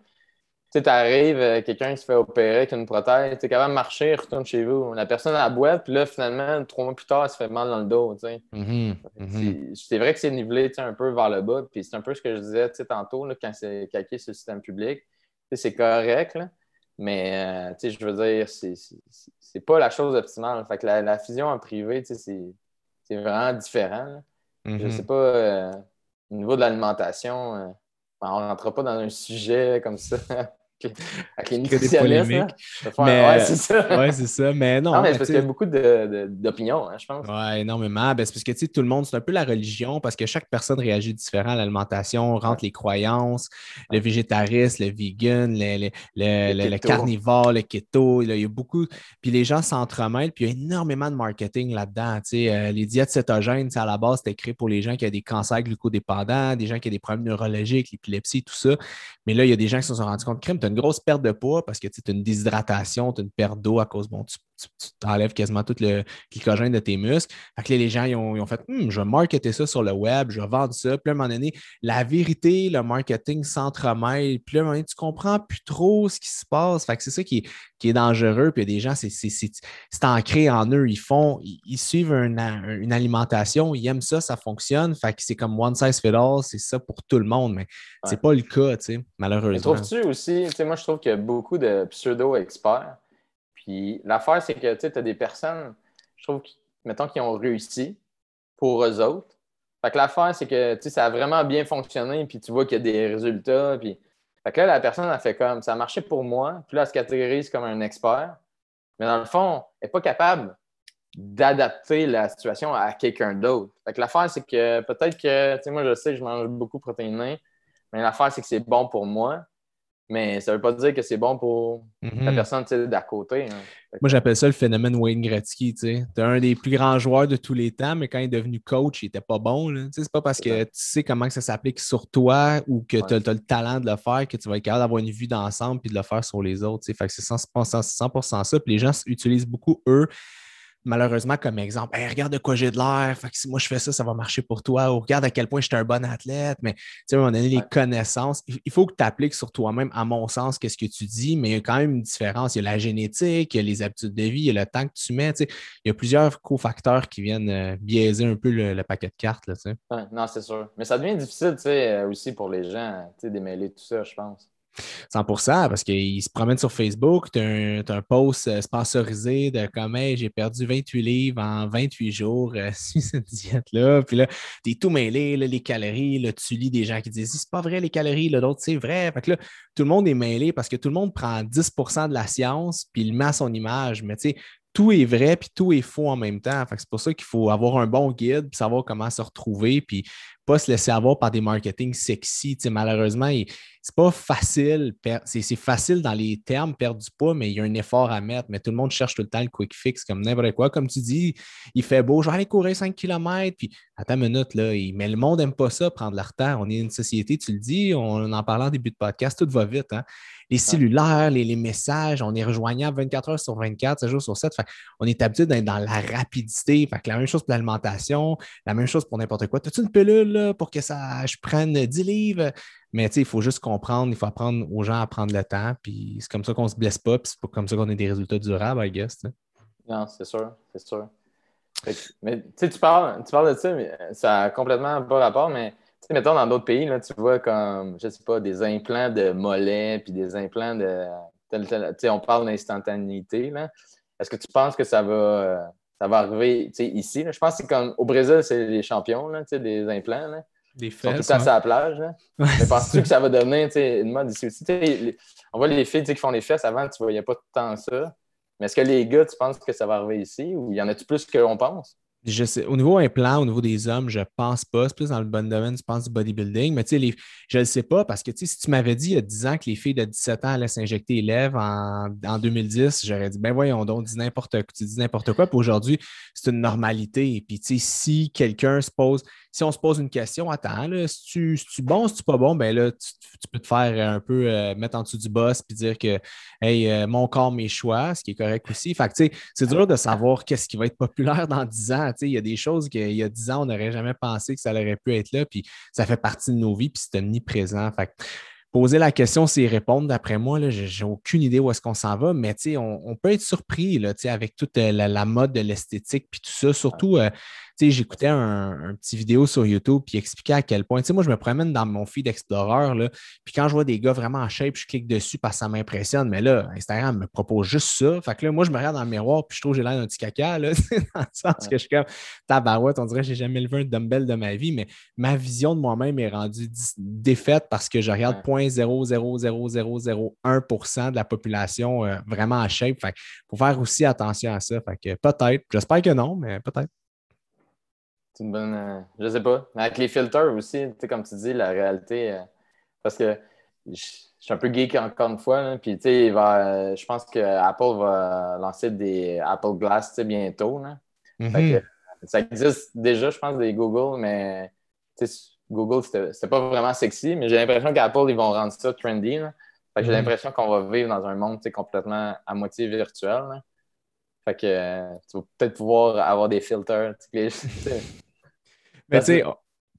Speaker 2: Tu sais, arrives, euh, quelqu'un qui se fait opérer avec une prothèse, tu es capable de marcher, retourne chez vous. La personne à la boîte, puis là, finalement, trois mois plus tard, elle se fait mal dans le dos. Tu sais. Mm-hmm. Mm-hmm. C'est vrai que c'est nivelé un peu vers le bas. Puis c'est un peu ce que je disais tantôt là, quand c'est calqué sur le système public. C'est correct. Là. Mais, euh, tu sais, je veux dire, c'est pas la chose optimale. Fait que la, fusion en privé, tu sais, c'est vraiment différent. Je ne Je mm-hmm. sais pas, euh, au niveau de l'alimentation, euh, on ne rentrera pas dans un sujet comme ça. avec les nutritionnistes.
Speaker 1: Ouais, c'est ça. ouais, c'est ça. Mais non.
Speaker 2: non mais parce qu'il y a beaucoup d'opinions, hein, je pense.
Speaker 1: Oui, énormément. Ben, c'est parce que tout le monde, c'est un peu la religion parce que chaque personne réagit différent à l'alimentation, rentre les croyances, le végétarisme, le vegan, le, le, le, carnivore, le keto. Il y a beaucoup. Puis les gens s'entremêlent, puis il y a énormément de marketing là-dedans. Euh, les diètes cétogènes, à la base, c'était créé pour les gens qui ont des cancers glucodépendants, des gens qui ont des problèmes neurologiques, l'épilepsie, tout ça. Mais là, il y a des gens qui se sont rendus compte, crème, tu une grosse perte de poids parce que tu as une déshydratation, tu as une perte d'eau à cause, bon, tu, enlèves quasiment tout le glycogène de tes muscles. Fait que les gens, ils ont, fait, hum, je vais marketer ça sur le web, je vais vendre ça. Puis à un moment donné, la vérité, le marketing s'entremêle. Puis à un moment donné, tu comprends plus trop ce qui se passe. Fait que c'est ça qui est, est dangereux. Puis il y a des gens, c'est ancré en eux. Ils font, ils, suivent une, alimentation, ils aiment ça, ça fonctionne. Fait que c'est comme one size fit all, c'est ça pour tout le monde. Mais c'est pas le cas, tu sais, malheureusement.
Speaker 2: Trouves-tu aussi, moi je trouve qu'il y a beaucoup de pseudo-experts puis l'affaire, c'est que tu as des personnes, je trouve, mettons, qui ont réussi pour eux autres. Fait que l'affaire, c'est que ça a vraiment bien fonctionné, puis tu vois qu'il y a des résultats. Puis... Fait que là, la personne a fait comme ça a marché pour moi, puis là, elle se catégorise comme un expert. Mais dans le fond, elle n'est pas capable d'adapter la situation à quelqu'un d'autre. Fait que l'affaire, c'est que peut-être que, tu sais, moi, je sais je mange beaucoup de protéines, mais l'affaire, c'est que c'est bon pour moi. Mais ça ne veut pas dire que c'est bon pour la mhm. personne d'à côté. Hein.
Speaker 1: Moi, j'appelle ça le phénomène Wayne Gretzky. Tu es un des plus grands joueurs de tous les temps, mais quand il est devenu coach, il n'était pas bon. Ce n'est pas parce que tu sais comment ça s'applique sur toi ou que tu as, le talent de le faire que tu vas être capable d'avoir une vue d'ensemble et de le faire sur les autres. C'est 100%, ça. Puis les gens utilisent beaucoup, eux, malheureusement comme exemple. regarde de quoi j'ai de l'air, si moi je fais ça, ça va marcher pour toi. Ou regarde à quel point je suis un bon athlète. Mais à un moment donné, les connaissances, il faut que tu appliques sur toi-même, à mon sens, qu'est-ce que tu dis, mais il y a quand même une différence. Il y a la génétique, il y a les habitudes de vie, il y a le temps que tu mets. Il y a plusieurs cofacteurs qui viennent euh, biaiser un peu le, paquet de cartes. Là,
Speaker 2: non, c'est sûr. Mais ça devient difficile euh, aussi pour les gens d'émêler tout ça, je pense.
Speaker 1: 100% parce qu'ils se promènent sur Facebook, tu as, un post euh, sponsorisé de comme j'ai perdu 28 livres en 28 jours euh, sur cette diète-là. Puis là, tu es tout mêlé, les calories, tu lis des gens qui disent c'est pas vrai les calories, d'autres c'est vrai. Fait que là, tout le monde est mêlé parce que tout le monde prend 10% de la science puis il met à son image. Mais tu sais, tout est vrai puis tout est faux en même temps. C'est pour ça qu'il faut avoir un bon guide puis savoir comment se retrouver puis pas se laisser avoir par des marketing sexy. malheureusement, c'est pas facile. C'est facile dans les termes, perdre du poids, mais il y a un effort à mettre. Mais tout le monde cherche tout le temps le quick fix comme n'importe quoi. Comme tu dis, il fait beau, je vais aller courir 5 km. Puis, attends une minute, là, mais le monde n'aime pas ça, prendre la retard. On est une société, tu le dis, on en parlait en début de podcast, tout va vite. Hein? Les cellulaires, les, messages, on est rejoignable 24 heures sur 24, 7 jours sur 7. on est habitué d'être dans la rapidité. Fait que la même chose pour l'alimentation, la même chose pour n'importe quoi. As-tu une pilule pour que ça, je prenne 10 livres? Mais il faut juste comprendre, il faut apprendre aux gens à prendre le temps. Puis c'est comme ça qu'on ne se blesse pas, puis c'est comme ça qu'on a des résultats durables, I guess.
Speaker 2: Non, c'est sûr, c'est sûr. mais tu parles, tu parles de ça, mais ça n'a complètement pas rapport, mais sais, mettons, dans d'autres pays, là, tu vois comme, je sais pas, des implants de mollets, puis des implants de. Tu sais, on parle d'instantanéité. Est-ce que tu penses que ça va, ça va arriver ici? Là? Je pense que c'est comme au Brésil, c'est les champions là, des implants. Là.
Speaker 1: Des fesses.
Speaker 2: Ils sont tout à la plage. Là. Mais penses-tu que ça va devenir une mode ici aussi? on voit les filles qui font les fesses avant, tu voyais pas tant ça. Mais est-ce que les gars, tu penses que ça va arriver ici ou il y en a-tu plus qu'on pense?
Speaker 1: Au niveau implant, au niveau des hommes, je pense pas. C'est plus dans le bon domaine, je pense, du bodybuilding. Mais tu sais, je ne sais pas parce que si tu m'avais dit il y a 10 ans que les filles de 17 ans allaient s'injecter les lèvres en, en 2010, j'aurais dit, ben voyons donc, dis n'importe, tu dis n'importe quoi. Puis aujourd'hui, c'est une normalité. Et puis, tu sais, si quelqu'un se pose, si on se pose une question, attends, là, si tu, si tu bon, si tu pas bon, ben là, tu, peux te faire un peu euh, mettre en dessous du boss puis dire que, hey, euh, mon corps, mes choix, ce qui est correct aussi. Fait que, tu sais, c'est dur de savoir qu'est-ce qui va être populaire dans 10 ans. Il y a des choses qu'il y a 10 ans, on n'aurait jamais pensé que ça aurait pu être là, puis ça fait partie de nos vies, puis c'est omniprésent. Fait que, poser la question, c'est répondre. D'après moi, je n'ai aucune idée où est-ce qu'on s'en va, mais on, on, peut être surpris là, avec toute euh, la, mode de l'esthétique puis tout ça. Surtout, j'écoutais un, petit vidéo sur YouTube qui expliquait à quel point, moi, je me promène dans mon feed Explorer, là, puis quand je vois des gars vraiment en shape, je clique dessus parce que ça m'impressionne. Mais là, Instagram me propose juste ça. Fait que là, moi, je me regarde dans le miroir, puis je trouve que j'ai l'air d'un petit caca, là, dans le sens que je suis comme tabarouette, on dirait que j'ai jamais levé un dumbbell de ma vie, mais ma vision de moi-même est rendue défaite parce que je regarde 0.00001% de la population euh, vraiment en shape. Fait faut faire aussi attention à ça. Fait que peut-être, j'espère que non, mais peut-être.
Speaker 2: C'est une bonne. Euh, je sais pas. Mais avec les filters aussi, comme tu dis, la réalité. Euh, parce que je, suis un peu geek encore une fois. puis, tu sais, euh, je pense que Apple va lancer des Apple Glass bientôt. Là. Mm-hmm. ça existe déjà, je pense, des Google, mais Google, c'était pas vraiment sexy. Mais j'ai l'impression qu'Apple, ils vont rendre ça trendy. j'ai l'impression qu'on va vivre dans un monde complètement à moitié virtuel. Fait que euh, tu vas peut-être pouvoir avoir des filters.
Speaker 1: mais tu sais,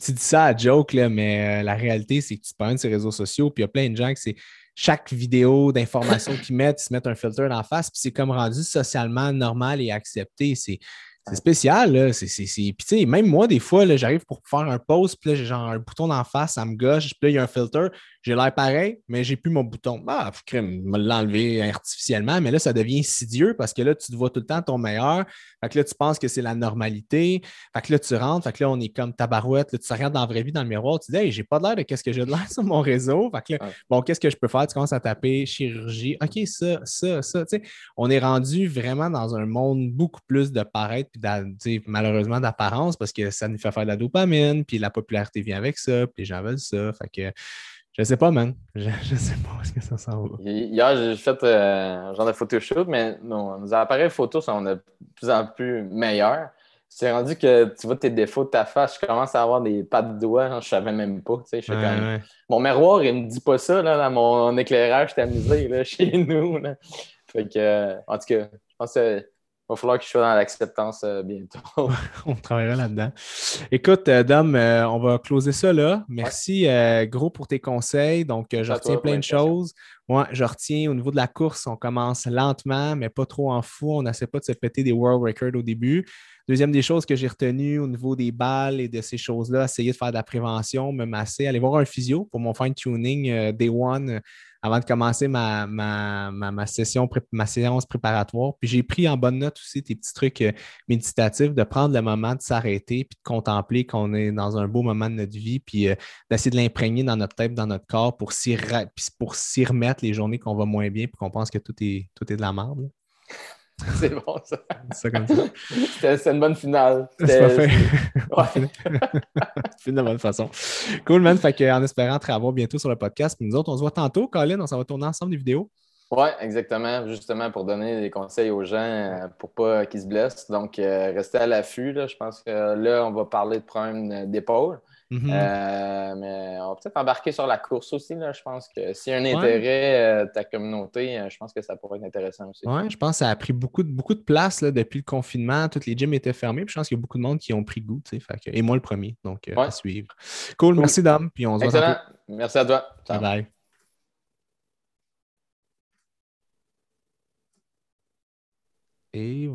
Speaker 1: tu dis ça à joke, là, mais euh, la réalité, c'est que tu parles de ces réseaux sociaux, puis il y a plein de gens qui c'est chaque vidéo d'information qu'ils mettent, ils se mettent un filter en face, puis c'est comme rendu socialement normal et accepté. C'est c'est spécial, là. C'est, Puis, tu sais, même moi, des fois, j'arrive pour faire un post, puis là, j'ai genre un bouton d'en face, ça me gauche, puis là, il y a un filter. J'ai l'air pareil, mais j'ai plus mon bouton. Ah, faut me l'enlever artificiellement, mais là, ça devient insidieux parce que là, tu te vois tout le temps ton meilleur. Fait que là, tu penses que c'est la normalité. Fait que là, tu rentres, fait que là, on est comme tabarouette. Là, tu te regardes dans la vraie vie dans le miroir, tu dis, hey, j'ai pas l'air de qu'est-ce que j'ai de l'air sur mon réseau. Fait que là, bon, qu'est-ce que je peux faire? Tu commences à taper chirurgie. OK, ça, ça, ça. Tu sais, on est rendu vraiment dans un monde beaucoup plus de paraître, puis malheureusement d'apparence parce que ça nous fait faire de la dopamine, puis la popularité vient avec ça, puis les gens veulent ça. Fait que je sais pas, man. Je, je sais pas où est-ce que ça s'en va.
Speaker 2: Hier, j'ai fait euh, un genre de photoshoot, mais nos, appareils photos sont de plus en plus meilleurs. C'est rendu que tu vois tes défauts de ta face, je commence à avoir des pattes de doigts, je je savais même pas. Tu sais, Mon miroir, il me dit pas ça là, dans mon éclairage tamisé là, chez nous. Là. Fait que, euh, en tout cas, je pense que va falloir que je sois dans l'acceptance euh, bientôt.
Speaker 1: on travaillera là-dedans. Écoute, euh, Dom, euh, on va closer ça là. Merci gros pour tes conseils. Donc, je retiens plein de choses. Moi, je retiens au niveau de la course, on commence lentement, mais pas trop en fou. On n'essaie pas de se péter des world records au début. Deuxième des choses que j'ai retenues au niveau des balles et de ces choses-là, essayer de faire de la prévention, me masser, aller voir un physio pour mon fine-tuning day one avant de commencer ma, ma, session, ma séance préparatoire. Puis j'ai pris en bonne note aussi tes petits trucs euh, méditatifs, de prendre le moment de s'arrêter puis de contempler qu'on est dans un beau moment de notre vie, puis euh, d'essayer de l'imprégner dans notre tête, dans notre corps pour s'y, pour s'y remettre les journées qu'on va moins bien puis qu'on pense que tout est, tout est de la merde.
Speaker 2: C'est bon, ça. C'est comme ça. C'est une bonne finale.
Speaker 1: C'est pas fait. Ouais. de la bonne façon. Cool, man. Fait que, en espérant te revoir bientôt sur le podcast. nous autres, on se voit tantôt, Colin. On s'en va tourner ensemble des vidéos.
Speaker 2: Oui, exactement. Justement pour donner des conseils aux gens euh, pour pas qu'ils se blessent. Donc, euh, restez à l'affût. Je pense que là, on va parler de problèmes d'épaule. Mhm. Euh, mais on va peut-être embarquer sur la course aussi. Là. Je pense que s'il y a un intérêt de ta communauté, je pense que ça pourrait être intéressant aussi.
Speaker 1: Oui, je pense que ça a pris beaucoup de, beaucoup de place là, depuis le confinement. Toutes les gyms étaient fermés. je pense qu'il y a beaucoup de monde qui ont pris goût. et moi le premier. Donc, à suivre. Cool, merci Dom. Puis on se
Speaker 2: voit Merci à toi.
Speaker 1: Bye bye. Et